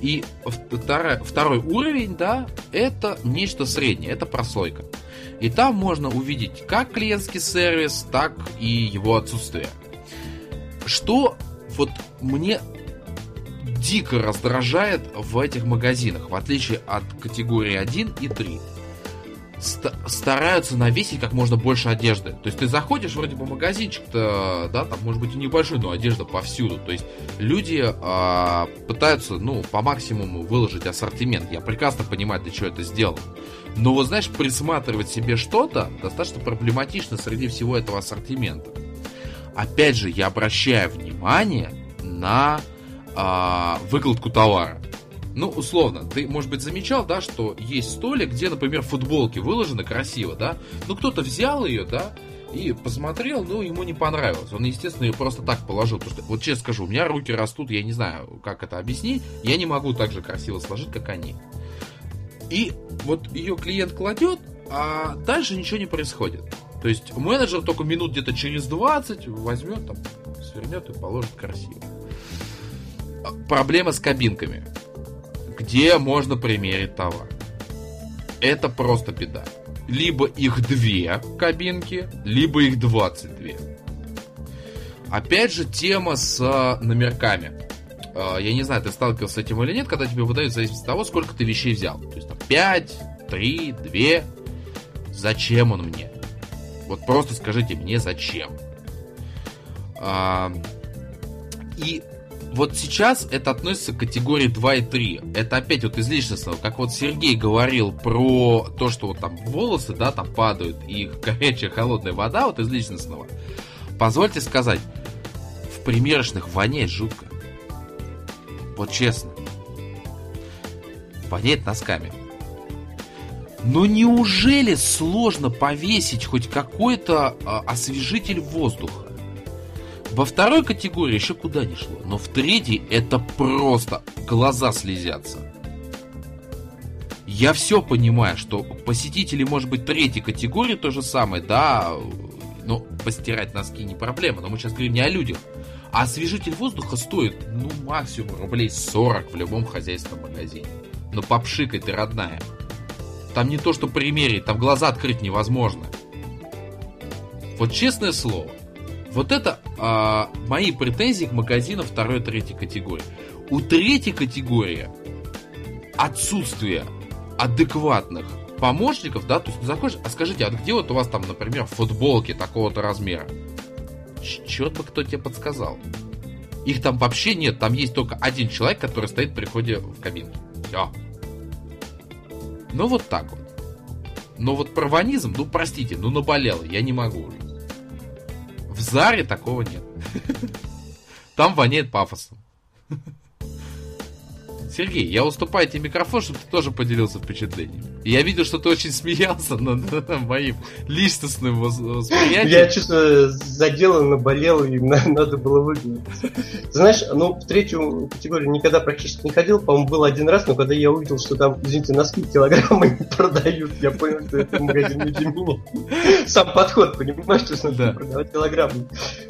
и второй, второй уровень, да, это нечто среднее, это прослойка. И там можно увидеть как клиентский сервис, так и его отсутствие. Что вот мне дико раздражает в этих магазинах, в отличие от категории 1 и 3 стараются навесить как можно больше одежды. То есть ты заходишь вроде бы магазинчик-то, да, там может быть и небольшой, но одежда повсюду. То есть люди э, пытаются, ну, по максимуму выложить ассортимент. Я прекрасно понимаю, для чего это сделано. Но вот знаешь, присматривать себе что-то достаточно проблематично среди всего этого ассортимента. Опять же, я обращаю внимание на э, выкладку товара. Ну, условно, ты, может быть, замечал, да, что есть столик, где, например, футболки выложены красиво, да, ну, кто-то взял ее, да, и посмотрел, ну, ему не понравилось. Он, естественно, ее просто так положил. Потому что, вот честно скажу, у меня руки растут, я не знаю, как это объяснить. Я не могу так же красиво сложить, как они. И вот ее клиент кладет, а дальше ничего не происходит. То есть менеджер только минут где-то через 20 возьмет, там, свернет и положит красиво. Проблема с кабинками где можно примерить товар. Это просто беда. Либо их две кабинки, либо их 22. Опять же, тема с э, номерками. Э, я не знаю, ты сталкивался с этим или нет, когда тебе выдают в зависимости от того, сколько ты вещей взял. То есть там 5, 3, 2. Зачем он мне? Вот просто скажите мне, зачем. И вот сейчас это относится к категории 2 и 3. Это опять вот из личностного. Как вот Сергей говорил про то, что вот там волосы, да, там падают, и (laughs) горячая холодная вода, вот из личностного. Позвольте сказать, в примерочных воняет жутко. Вот честно. Воняет носками. Но неужели сложно повесить хоть какой-то а, освежитель воздуха? Во второй категории еще куда ни шло, но в третьей это просто глаза слезятся. Я все понимаю, что посетители, может быть, третьей категории то же самое, да, ну, постирать носки не проблема, но мы сейчас говорим не о людях. А освежитель воздуха стоит, ну, максимум рублей 40 в любом хозяйственном магазине. Ну, попшикай ты, родная. Там не то, что примерить, там глаза открыть невозможно. Вот честное слово, вот это а, мои претензии к магазинам второй и третьей категории. У третьей категории отсутствие адекватных помощников, да, то есть заходишь, а скажите, а где вот у вас там, например, футболки такого-то размера? Черт бы кто тебе подсказал. Их там вообще нет, там есть только один человек, который стоит при входе в кабинку. Все. Ну вот так вот. Но вот прованизм, ну простите, ну наболело, я не могу. В Заре такого нет. (laughs) Там воняет пафосом. Сергей, я уступаю тебе микрофон, чтобы ты тоже поделился впечатлениями. я видел, что ты очень смеялся над, (laughs) над моим личностным восприятием.
Я чувствую, задело, наболел, и надо было выглядеть. Знаешь, ну, в третью категорию никогда практически не ходил, по-моему, был один раз, но когда я увидел, что там, извините, носки килограммы (laughs) продают, я понял, что это магазин не для меня. Сам подход, понимаешь, что нужно да. продавать килограммы.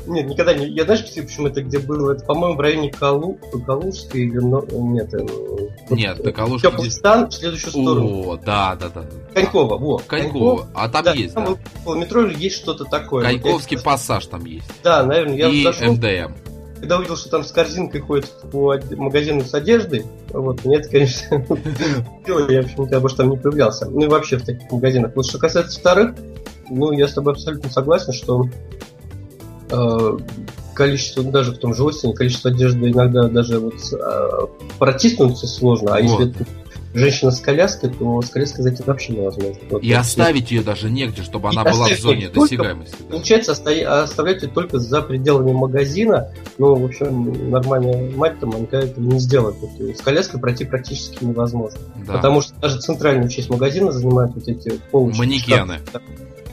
Нет, никогда не... Я знаешь, почему это где было? Это, по-моему, в районе Калу... Калужской или... Нет,
нет, на Калужке...
Теплстан в следующую сторону.
О, да, да, да.
Конькова, во.
Конькова. А там да, есть, там
да. метро есть что-то такое.
Коньковский вот пассаж там есть.
Да, наверное, я
И зашел, МДМ.
Когда увидел, что там с корзинкой ходит по магазину с одеждой, вот, мне это, конечно, (laughs) я, в общем-то, больше там не появлялся. Ну и вообще в таких магазинах. Вот что касается вторых, ну, я с тобой абсолютно согласен, что э, количество, ну, даже в том же Остине, количество одежды иногда даже вот а, протиснуться сложно, а вот. если это женщина с коляской, то с коляской зайти вообще невозможно.
Вот, и оставить ее даже негде, чтобы она была в зоне досягаемости.
Да. Получается, оставлять ее только за пределами магазина. Ну, в общем, нормальная мать там, она этого не сделает. Вот, с коляской пройти практически невозможно. Да. Потому что даже центральную часть магазина занимают вот эти полочки.
Манекены.
Штаты,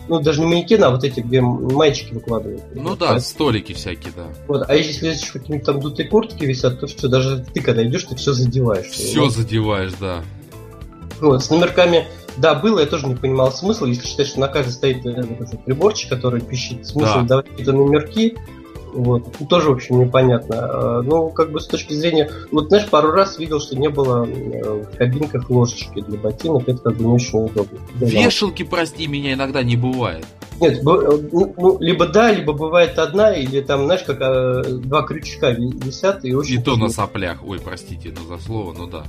ну, даже не манекены, а вот эти, где мальчики выкладывают.
Ну да, а, столики всякие, да.
Вот, а если какие-нибудь там дутые куртки висят, то все, даже ты когда идешь, ты все задеваешь.
Все ну, задеваешь, да.
Вот, с номерками, да, было, я тоже не понимал смысла, если считать, что на каждой стоит э, этот приборчик, который пищит, смысл да. давать какие-то номерки, вот. Тоже, в общем, непонятно. А, ну, как бы с точки зрения... Вот, знаешь, пару раз видел, что не было э, в кабинках ложечки для ботинок. Это как бы не очень удобно.
Вешалки, прости меня, иногда не бывает.
Нет, э, ну, ну, либо да, либо бывает одна, или там, знаешь, как а, два крючка висят и очень...
И то на соплях. Ой, простите, ну за слово, ну да.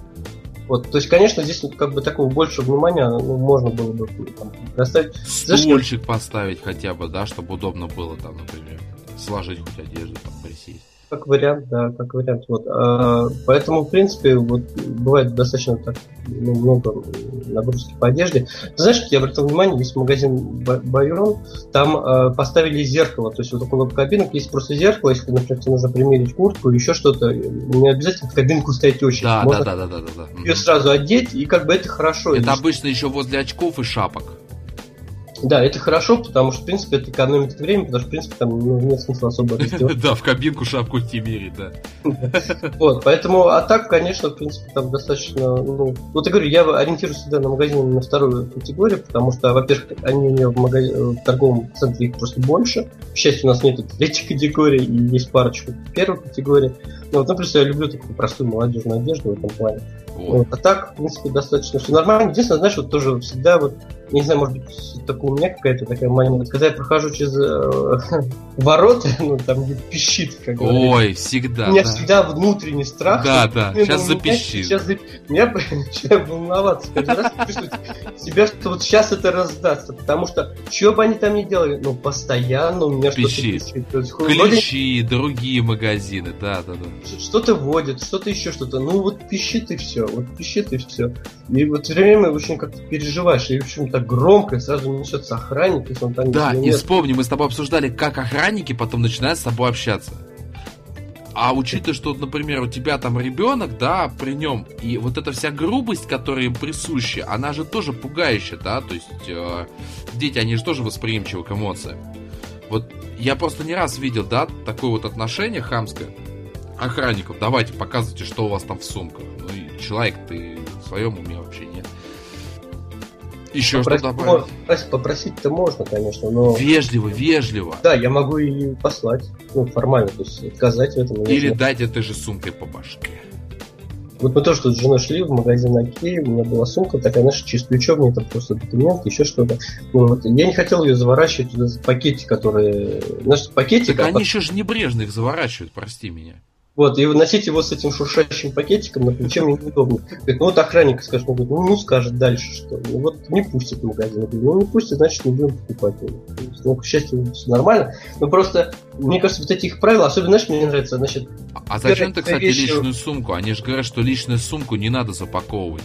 Вот, то есть, конечно, здесь как бы такого больше внимания ну, можно было бы там,
доставить. Стульчик поставить хотя бы, да, чтобы удобно было там, например сложить хоть одежду, там, присесть.
Как вариант, да, как вариант. Вот. А, поэтому, в принципе, вот бывает достаточно так ну, много нагрузки по одежде. Ты знаешь, я обратил внимание, есть магазин Байрон, там а, поставили зеркало, то есть вот около кабинок есть просто зеркало, если, например, тебе нужно примерить куртку или еще что-то, не обязательно в кабинку стоять очередь.
Да, Можно да, да, да, да, да.
Ее сразу одеть, и как бы это хорошо.
Это обычно еще возле очков и шапок.
Да, это хорошо, потому что, в принципе, это экономит время, потому что, в принципе, там ну, нет смысла особо раздеваться. (laughs)
Да, в кабинку шапку идти мерить, да. (laughs)
Вот, поэтому, а так, конечно, в принципе, там достаточно, ну, вот я говорю, я ориентируюсь всегда на магазины на вторую категорию, потому что, во-первых, они у меня в, торговом центре их просто больше. К счастью, у нас нет третьей категории, и есть парочку первой категории. Ну, вот, ну, я люблю такую простую молодежную одежду в этом плане. Вот. А так, в принципе, достаточно все нормально. Единственное, знаешь, вот тоже всегда вот не знаю, может быть, только у меня какая-то такая мания. Когда я прохожу через э, (laughs) ворота, ну, там где пищит, как
говорится. Ой, всегда.
У меня да. всегда внутренний страх.
Да, да, мне, сейчас ну, запищит.
Сейчас, меня (laughs) начинает волноваться. Каждый раз себя, что вот сейчас это раздастся. Потому что, что бы они там ни делали, ну, постоянно у меня что-то пищит.
Ключи, другие магазины, да, да, да.
Что-то водят, что-то еще что-то. Ну, вот пищит и все. Вот пищит и все. И вот время очень как-то переживаешь. И, в общем-то, так громко, и сразу несется охранник, если он там
Да, и вспомни, мы с тобой обсуждали, как охранники потом начинают с тобой общаться. А учитывая, что, например, у тебя там ребенок, да, при нем, и вот эта вся грубость, которая им присуща, она же тоже пугающая, да, то есть э, дети, они же тоже восприимчивы к эмоциям. Вот я просто не раз видел, да, такое вот отношение хамское охранников. Давайте, показывайте, что у вас там в сумках. Ну и человек, ты в своем уме вообще Еще что добавить?
Попросить-то можно, конечно, но...
Вежливо, вежливо.
Да, я могу и послать. Ну, формально, то есть отказать в этом.
Или дать этой же сумкой по башке.
Вот мы тоже тут с женой шли в магазин Окей, у меня была сумка такая, наша плечо, мне там просто документы, еще что-то. Вот. Я не хотел ее заворачивать туда в пакете, которые... Знаешь, пакетик...
Так а они еще же небрежно их заворачивают, прости меня.
Вот, и носить его с этим шуршащим пакетиком на плече мне неудобно. Говорит, ну вот охранник скажет, ну, говорит, ну, ну скажет дальше, что ну, вот не пустит в магазин. Я говорю, ну не пустит, значит не будем покупать. Есть, ну, к счастью, все нормально. Но просто, мне кажется, вот эти их правила, особенно, знаешь, мне нравится, значит...
А зачем ты, кстати, вещи... личную сумку? Они же говорят, что личную сумку не надо запаковывать.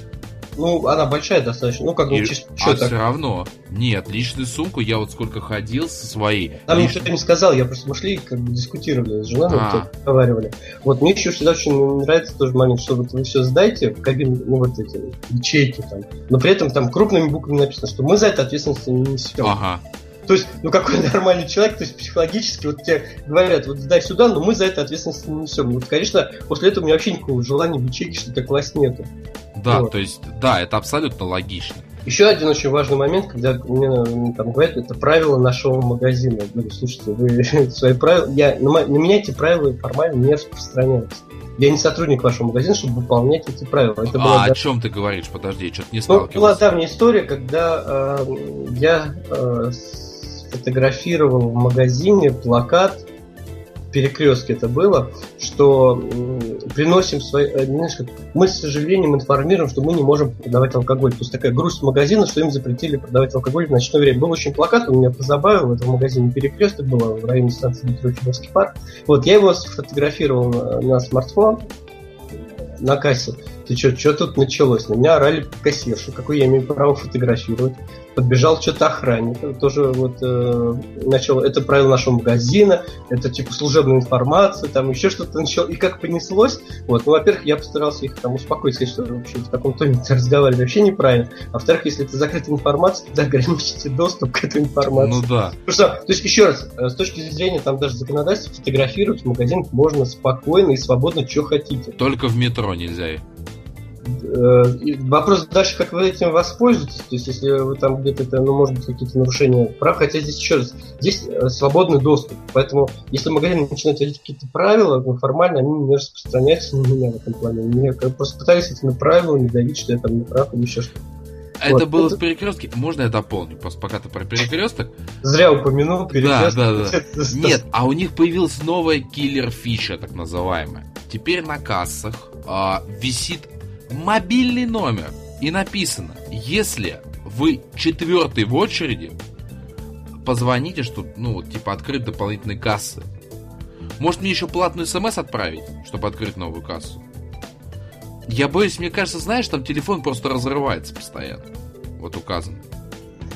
Ну, она большая достаточно. Ну, как бы,
чисто, а так? все равно. Нет, личную сумку я вот сколько ходил со своей.
Там лич... никто не сказал, я просто мы шли, как бы дискутировали с женой, а. разговаривали. Вот мне еще всегда очень нравится тоже момент, что вот вы все сдаете в кабину, ну, вот эти ячейки там. Но при этом там крупными буквами написано, что мы за это ответственность не несем.
Ага.
То есть, ну какой (laughs) нормальный человек, то есть психологически, вот тебе говорят, вот сдай сюда, но мы за это ответственность не несем. Вот, конечно, после этого у меня вообще никакого желания в ячейке что-то класть нету.
Да, вот. то есть, да, это абсолютно логично.
Еще один очень важный момент, когда мне там говорят, это правило нашего магазина. Я говорю, слушайте, вы (laughs) свои правила, я, на, на меня эти правила формально не распространяются. Я не сотрудник вашего магазина, чтобы выполнять эти правила.
Это а было, о чем ты говоришь? Подожди, что-то не сталкивался.
Ну, была давняя история, когда э, я э, сфотографировал в магазине плакат перекрестке это было, что приносим свои... Э, знаешь, мы, с сожалением, информируем, что мы не можем продавать алкоголь. То есть такая грусть магазина, что им запретили продавать алкоголь в ночное время. Был очень плакат, он меня позабавил, это в магазине перекресток было в районе станции метро Чудовский парк. Вот, я его сфотографировал на, на смартфон, на кассе. Ты что, что тут началось? На меня орали кассирши, какой я имею право фотографировать подбежал что-то охранник, тоже вот э, начал, это правило нашего магазина, это типа служебная информация, там еще что-то начал, и как понеслось, вот, ну, во-первых, я постарался их там успокоить, сказать, что вообще в таком тоне (laughs) разговаривать вообще неправильно, а во-вторых, если это закрытая информация, тогда ограничите доступ к этой информации.
Ну да.
Потому что, то есть, еще раз, э, с точки зрения там даже законодательства, фотографировать в магазин можно спокойно и свободно, что хотите.
Только в метро нельзя.
Э, вопрос дальше, как вы этим воспользуетесь, то есть если вы там где-то, ну, может быть, какие-то нарушения прав, хотя здесь еще раз, здесь э, свободный доступ, поэтому если магазин начинает вводить какие-то правила, ну, формально они не распространяются на меня в этом плане. Мне просто пытались этими правилами давить, что я там не прав или еще что-то.
А вот. это было это... в перекрестке. Можно я дополню? Просто пока ты про перекресток.
Зря упомянул
перекресток. Да, да, да. (laughs) Нет, а у них появилась новая киллер-фича, так называемая. Теперь на кассах а, висит мобильный номер и написано, если вы четвертый в очереди, позвоните, что, ну, вот, типа, открыть дополнительные кассы. Может, мне еще платную смс отправить, чтобы открыть новую кассу? Я боюсь, мне кажется, знаешь, там телефон просто разрывается постоянно. Вот указано.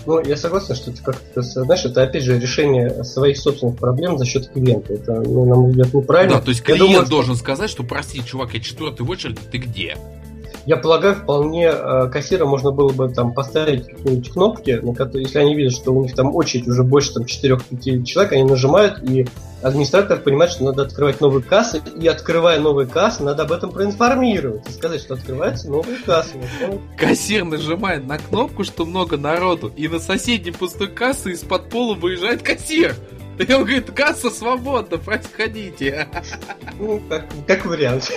Ну, я согласен, что это как-то, знаешь, это опять же решение своих собственных проблем за счет клиента. Это, ну, на мой взгляд, неправильно.
Да, то есть клиент думаю, должен что... сказать, что прости, чувак, я четвертый в очереди, ты где?
Я полагаю, вполне э, кассира можно было бы там поставить какие-нибудь кнопки, на которые, если они видят, что у них там очередь уже больше там 4-5 человек, они нажимают, и администратор понимает, что надо открывать новые кассы, и открывая новые кассы, надо об этом проинформировать и сказать, что открываются новые кассы.
Кассир нажимает на кнопку, что много народу, и на соседней пустой кассы из-под пола выезжает кассир. И он говорит, касса свободна, проходите.
Ну, как, как вариант.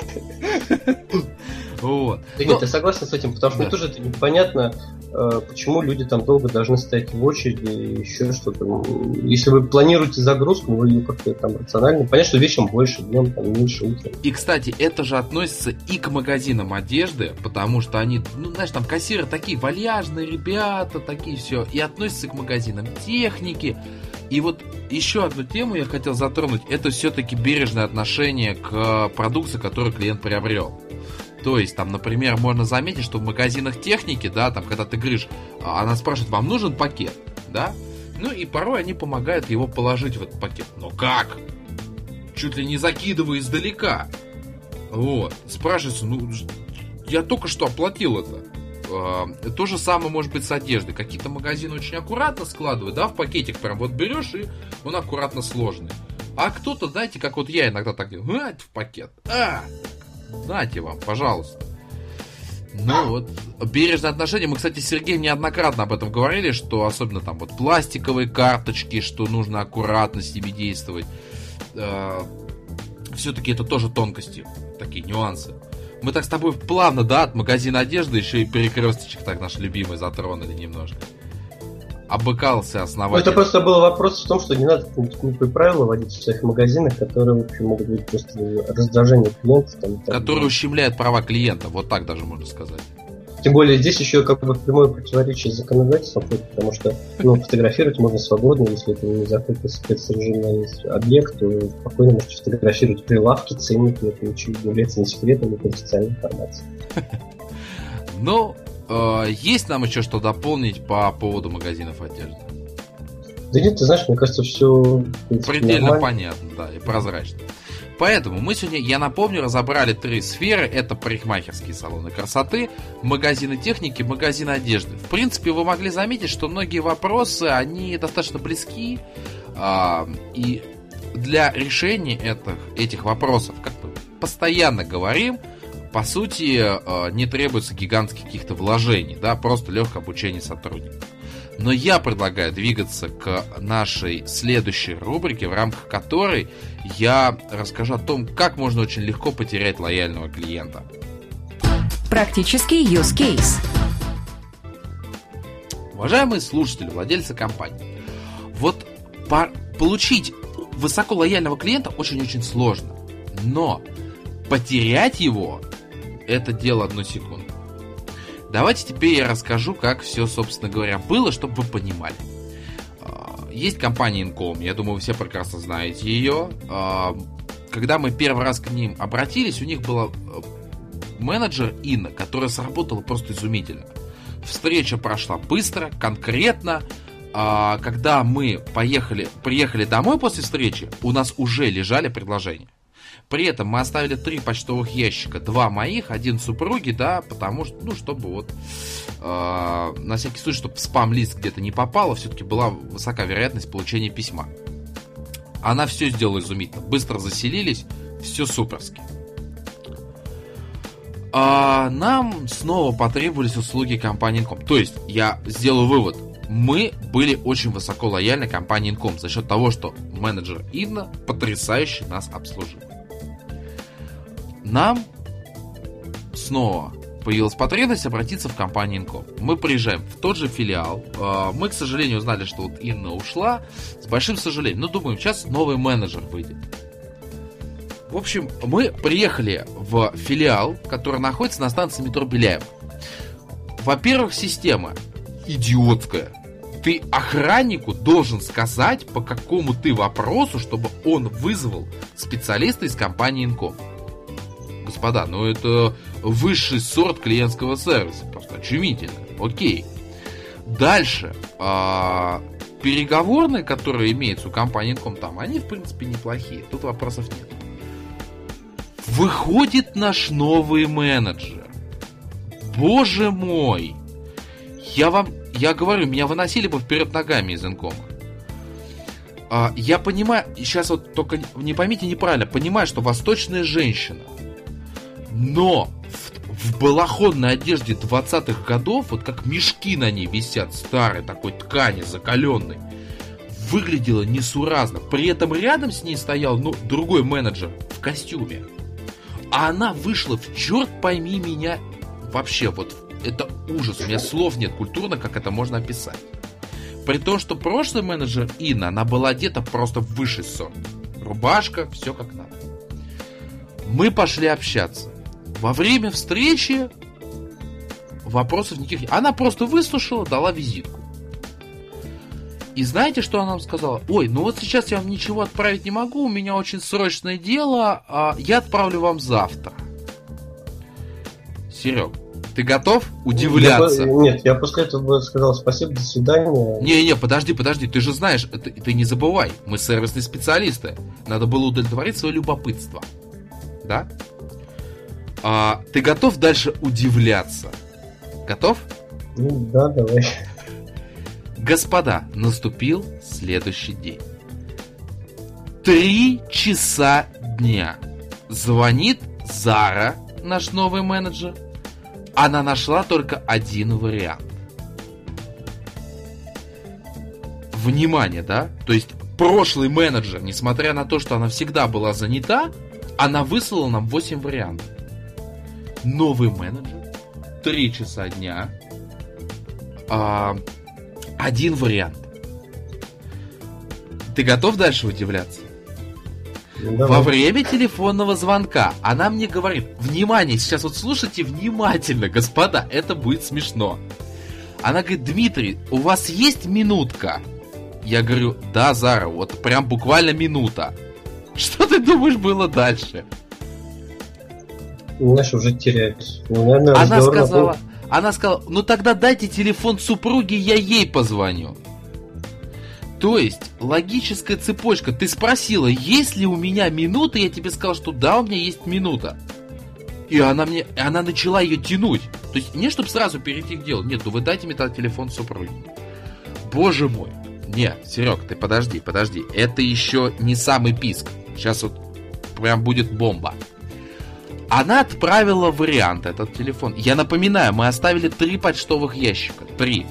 Вот. Да нет, я согласен с этим, потому что да. тоже это непонятно, э, почему люди там долго должны стоять в очереди, еще что-то. Если вы планируете загрузку, вы ее как-то там рационально. Понятно, что вечером больше, днем там меньше, утром.
И, кстати, это же относится и к магазинам одежды, потому что они, ну, знаешь, там кассиры такие вальяжные ребята, такие все, и относятся к магазинам техники. И вот еще одну тему я хотел затронуть, это все-таки бережное отношение к продукции, которую клиент приобрел. То есть, там, например, можно заметить, что в магазинах техники, да, там, когда ты говоришь, а, она спрашивает, вам нужен пакет, да? Ну и порой они помогают его положить в этот пакет. Но как? чуть ли не закидывая издалека. Вот. Спрашивается, ну, я только что оплатил это. Э, то же самое может быть с одеждой. Какие-то магазины очень аккуратно складывают, да, в пакетик прям вот берешь и он аккуратно сложный. А кто-то, знаете, как вот я иногда так делаю, а, в пакет, а, знаете вам, пожалуйста. Ну вот, бережное отношение. Мы, кстати, с Сергеем неоднократно об этом говорили, что особенно там вот пластиковые карточки, что нужно аккуратно с ними действовать. Э, Все-таки это тоже тонкости, такие нюансы. Мы так с тобой плавно, да, от магазина одежды еще и перекресточек так наш любимый затронули немножко. Обыкался основательно.
Это просто был вопрос в том, что не надо глупые правила вводить в своих магазинах, которые в общем, могут быть просто раздражение клиента. Там,
там, которые ущемляют права клиента, вот так даже можно сказать.
Тем более здесь еще как бы прямое противоречие законодательства, потому что ну, фотографировать можно свободно, если это не на спецрежимный объект, то спокойно можете фотографировать прилавки, ценники, это ничего не является ни секретом, ни конфиденциальной информацией. (laughs)
Ну, есть нам еще что дополнить по поводу магазинов одежды?
Да нет, ты знаешь, мне кажется, все
предельно понятно, да, и прозрачно. Поэтому мы сегодня, я напомню, разобрали три сферы. Это парикмахерские салоны красоты, магазины техники, магазины одежды. В принципе, вы могли заметить, что многие вопросы, они достаточно близки. А, и для решения этих, этих вопросов, как мы постоянно говорим, по сути, а, не требуется гигантских каких-то вложений, да, просто легкое обучение сотрудников. Но я предлагаю двигаться к нашей следующей рубрике, в рамках которой я расскажу о том, как можно очень легко потерять лояльного клиента.
Практический use case.
Уважаемые слушатели, владельцы компании, вот по- получить высоко лояльного клиента очень-очень сложно. Но потерять его это дело одну секунду. Давайте теперь я расскажу, как все, собственно говоря, было, чтобы вы понимали. А, есть компания Incom, я думаю, вы все прекрасно знаете ее. А, когда мы первый раз к ним обратились, у них была э, менеджер Инна, которая сработала просто изумительно. Встреча прошла быстро, конкретно. А, когда мы поехали, приехали домой после встречи, у нас уже лежали предложения. При этом мы оставили три почтовых ящика, два моих, один супруги, да, потому что, ну, чтобы вот э, на всякий случай, чтобы спам-лист где-то не попало, все-таки была высока вероятность получения письма. Она все сделала изумительно, быстро заселились, все суперски. А нам снова потребовались услуги компании Incom. То есть, я сделаю вывод, мы были очень высоко лояльны компании Incom за счет того, что менеджер Инна потрясающе нас обслужил нам снова появилась потребность обратиться в компанию Инком. Мы приезжаем в тот же филиал. А, мы, к сожалению, узнали, что вот Инна ушла. С большим сожалением. Но думаем, сейчас новый менеджер выйдет. В общем, мы приехали в филиал, который находится на станции метро Беляева. Во-первых, система идиотская. Ты охраннику должен сказать, по какому ты вопросу, чтобы он вызвал специалиста из компании Инком господа, ну это высший сорт клиентского сервиса, просто очумительно. Окей. Дальше. А, переговорные, которые имеются у компании там, они в принципе неплохие. Тут вопросов нет. Выходит наш новый менеджер. Боже мой! Я вам, я говорю, меня выносили бы вперед ногами из инкома. А, я понимаю, сейчас вот только не поймите неправильно, понимаю, что восточная женщина – но в, в балахонной одежде 20-х годов, вот как мешки на ней висят, старой такой ткани закаленной, выглядела несуразно. При этом рядом с ней стоял ну, другой менеджер в костюме. А она вышла в черт пойми меня. Вообще, вот это ужас. У меня слов нет культурно, как это можно описать. При том, что прошлый менеджер Инна, она была одета просто в высший сорт. Рубашка, все как надо. Мы пошли общаться. Во время встречи вопросов никаких Она просто выслушала, дала визитку. И знаете, что она нам сказала? Ой, ну вот сейчас я вам ничего отправить не могу, у меня очень срочное дело, а я отправлю вам завтра. Серег, Ты готов удивляться?
Я, нет, я после этого сказал спасибо, до свидания.
Не-не, подожди, подожди, ты же знаешь, ты, ты не забывай, мы сервисные специалисты. Надо было удовлетворить свое любопытство. Да? А, ты готов дальше удивляться? Готов?
Ну да, давай.
Господа, наступил следующий день. Три часа дня. Звонит Зара, наш новый менеджер. Она нашла только один вариант. Внимание, да? То есть прошлый менеджер, несмотря на то, что она всегда была занята, она выслала нам 8 вариантов. Новый менеджер, 3 часа дня, а, один вариант. Ты готов дальше удивляться? Ну, Во время телефонного звонка она мне говорит, внимание, сейчас вот слушайте внимательно, господа, это будет смешно. Она говорит, Дмитрий, у вас есть минутка? Я говорю, да, Зара, вот прям буквально минута. (laughs) Что ты думаешь было дальше?
Знаешь, уже теряюсь.
Ну, она сказала, она сказала, ну тогда дайте телефон супруги, я ей позвоню. То есть, логическая цепочка. Ты спросила, есть ли у меня минута, я тебе сказал, что да, у меня есть минута. И она мне, она начала ее тянуть. То есть, не чтобы сразу перейти к делу. Нет, ну вы дайте мне тогда телефон супруги. Боже мой. Не, Серег, ты подожди, подожди. Это еще не самый писк. Сейчас вот прям будет бомба. Она отправила вариант этот телефон. Я напоминаю, мы оставили три почтовых ящика. Три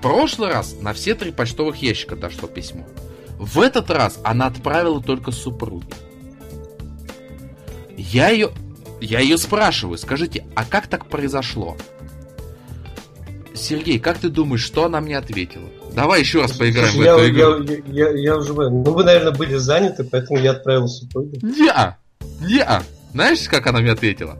прошлый раз на все три почтовых ящика дошло письмо. В этот раз она отправила только супруге. Я ее, я ее спрашиваю, скажите, а как так произошло? Сергей, как ты думаешь, что она мне ответила? Давай еще раз поиграем Слушай, в эту
я, игру. Я, я, я уже... Ну, вы, наверное, были заняты, поэтому я отправил супруге.
Не-а, не-а. Знаешь, как она мне ответила?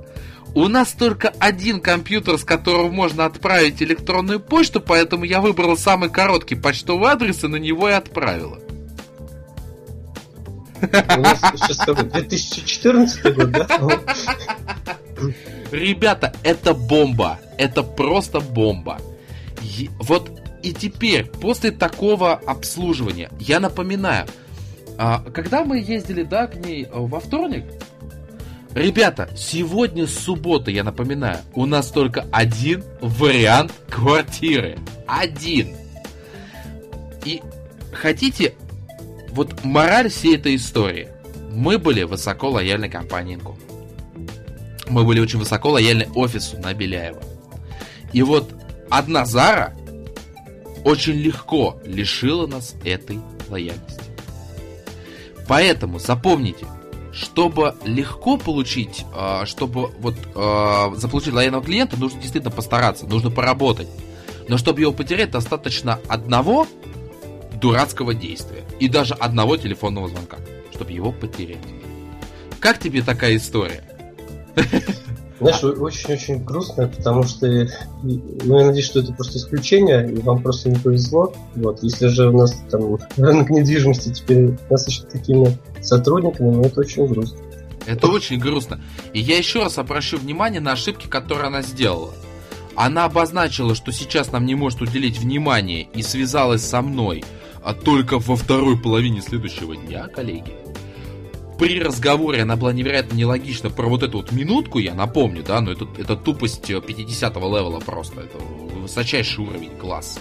У нас только один компьютер, с которого можно отправить электронную почту, поэтому я выбрал самый короткий почтовый адрес и на него и отправила.
У нас сейчас 2014 год, да?
Ребята, это бомба. Это просто бомба. Вот и теперь, после такого обслуживания, я напоминаю, а, когда мы ездили, да, к ней во вторник, Ребята, сегодня суббота, я напоминаю, у нас только один вариант квартиры. Один. И хотите, вот мораль всей этой истории. Мы были высоко лояльной компанией Инком. Мы были очень высоко лояльны офису на Беляева. И вот одна Зара очень легко лишила нас этой лояльности. Поэтому запомните, чтобы легко получить, а, чтобы вот а, заполучить лояльного клиента, нужно действительно постараться, нужно поработать. Но чтобы его потерять, достаточно одного дурацкого действия. И даже одного телефонного звонка, чтобы его потерять. Как тебе такая история?
Знаешь, очень-очень грустно, потому что, ну, я надеюсь, что это просто исключение, и вам просто не повезло. Вот, если же у нас там (laughs) рынок недвижимости теперь насыщен такими сотрудниками, ну, это очень грустно.
Это очень грустно. И я еще раз обращу внимание на ошибки, которые она сделала. Она обозначила, что сейчас нам не может уделить внимание и связалась со мной а только во второй половине следующего дня, коллеги при разговоре она была невероятно нелогична про вот эту вот минутку, я напомню, да, но это, это тупость 50-го э, левела просто, это высочайший уровень класса.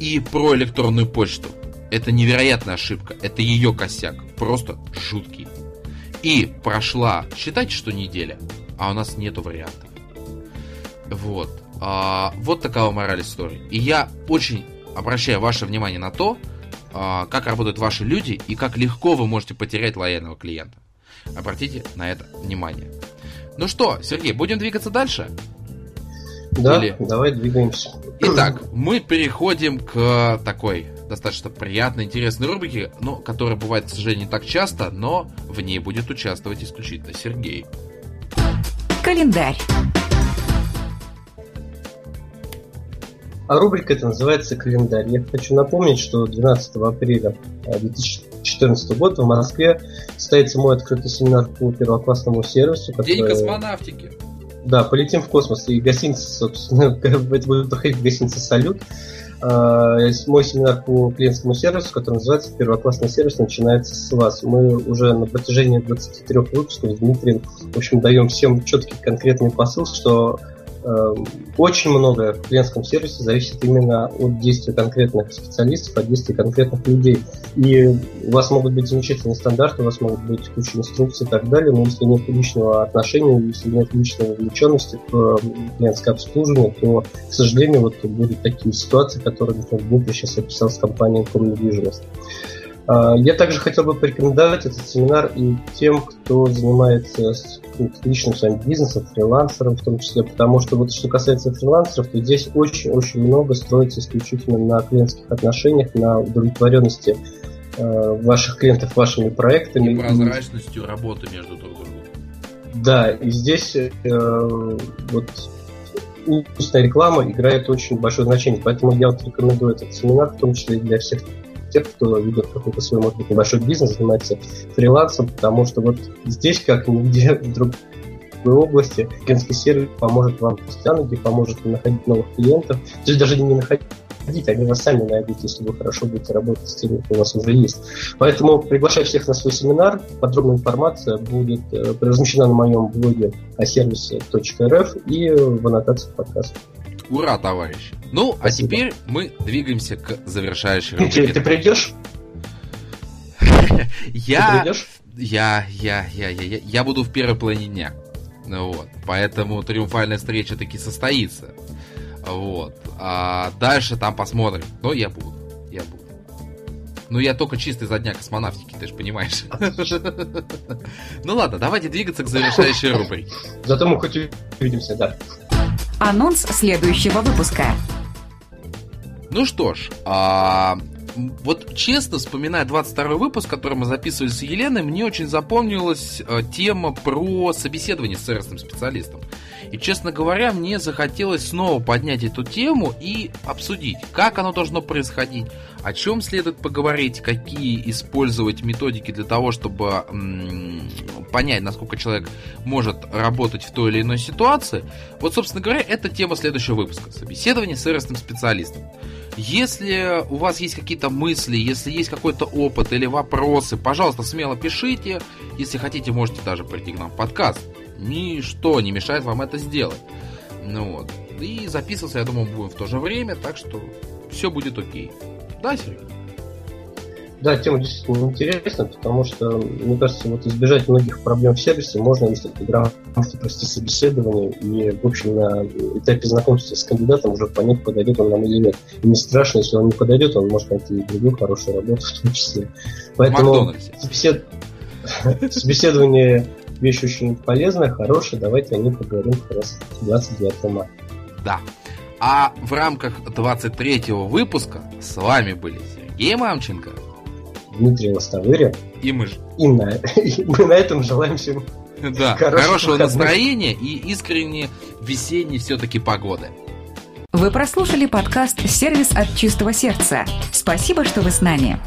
И про электронную почту. Это невероятная ошибка, это ее косяк, просто жуткий. И прошла, считайте, что неделя, а у нас нету вариантов. Вот. А, вот такова мораль истории. И я очень обращаю ваше внимание на то, как работают ваши люди и как легко вы можете потерять лояльного клиента. Обратите на это внимание. Ну что, Сергей, будем двигаться дальше?
Да, Или... давай двигаемся.
Итак, мы переходим к такой достаточно приятной, интересной рубрике, ну, которая бывает, к сожалению, не так часто, но в ней будет участвовать исключительно Сергей.
Календарь.
А рубрика это называется «Календарь». Я хочу напомнить, что 12 апреля 2014 года в Москве состоится мой открытый семинар по первоклассному сервису.
Который... День космонавтики.
Да, полетим в космос. И гостиница, собственно, (laughs) будет проходить в гостинице «Салют». А, мой семинар по клиентскому сервису, который называется «Первоклассный сервис начинается с вас». Мы уже на протяжении 23 выпусков с Дмитрием, в общем, даем всем четкий конкретный посыл, что очень много в клиентском сервисе зависит именно от действия конкретных специалистов, от действия конкретных людей. И у вас могут быть замечательные стандарты, у вас могут быть куча инструкций и так далее, но если нет личного отношения, если нет личной вовлеченности в клиентское обслуживание, то, к сожалению, вот будут такие ситуации, которые, например, Дмитрий сейчас описал с компанией Комнедвижимость. А, я также хотел бы порекомендовать этот семинар и тем, кто занимается ну, личным своим бизнесом, фрилансером в том числе, потому что вот что касается фрилансеров, то здесь очень-очень много строится исключительно на клиентских отношениях, на удовлетворенности э, ваших клиентов вашими проектами.
И прозрачностью работы между друг другом.
Да, и здесь э, вот устная реклама играет очень большое значение, поэтому я вот рекомендую этот семинар, в том числе и для всех тех, кто ведет какой-то свой, может быть, небольшой бизнес, занимается фрилансом, потому что вот здесь, как нигде (laughs) в другой области, клиентский сервис поможет вам где поможет находить новых клиентов. То есть даже не находить они вас сами найдут, если вы хорошо будете работать с теми, кто у вас уже есть. Поэтому приглашаю всех на свой семинар. Подробная информация будет э, размещена на моем блоге о сервисе.рф и в аннотации подкаста.
Ура, товарищи! Ну, а Спасибо. а теперь мы двигаемся к завершающей рубрике. (laughs)
Ты придешь?
Я, я, я, я, я, я буду в первой половине дня. Вот, поэтому триумфальная встреча таки состоится. Вот. А дальше там посмотрим. Но я буду. Я буду. Ну, я только чисто из-за дня космонавтики, ты же понимаешь. (laughs) Ну ладно, давайте двигаться к завершающей рубрике.
Зато мы хоть увидимся, да.
Анонс следующего выпуска.
Ну что ж, а, вот честно, вспоминая 22 выпуск, который мы записывали с Еленой, мне очень запомнилась а, тема про собеседование с сервисным специалистом. И, честно говоря, мне захотелось снова поднять эту тему и обсудить, как оно должно происходить, о чем следует поговорить, какие использовать методики для того, чтобы м- понять, насколько человек может работать в той или иной ситуации. Вот, собственно говоря, это тема следующего выпуска. Собеседование с сервисным специалистом. Если у вас есть какие-то мысли, если есть какой-то опыт или вопросы, пожалуйста, смело пишите. Если хотите, можете даже прийти к нам в подкаст. Ничто не мешает вам это сделать. Ну вот. И записываться, я думаю, будем в то же время, так что все будет окей. Да, Сергей?
Да, тема действительно интересна, потому что, мне кажется, вот избежать многих проблем в сервисе можно, если ты грамотно провести собеседование и, в общем, на этапе знакомства с кандидатом уже понять, подойдет он нам или нет. И не страшно, если он не подойдет, он может найти и другую хорошую работу в том числе. Поэтому собесед... (laughs) собеседование вещь очень полезная, хорошая. Давайте о ней поговорим как раз 29 марта.
Да. А в рамках 23-го выпуска с вами были Сергей Мамченко,
Дмитрий Лостовырин.
И мы же.
И, на... (laughs) и мы на этом желаем всем
да, хорошего, хорошего настроения и искренне весенней все-таки погоды.
Вы прослушали подкаст «Сервис от чистого сердца». Спасибо, что вы с нами.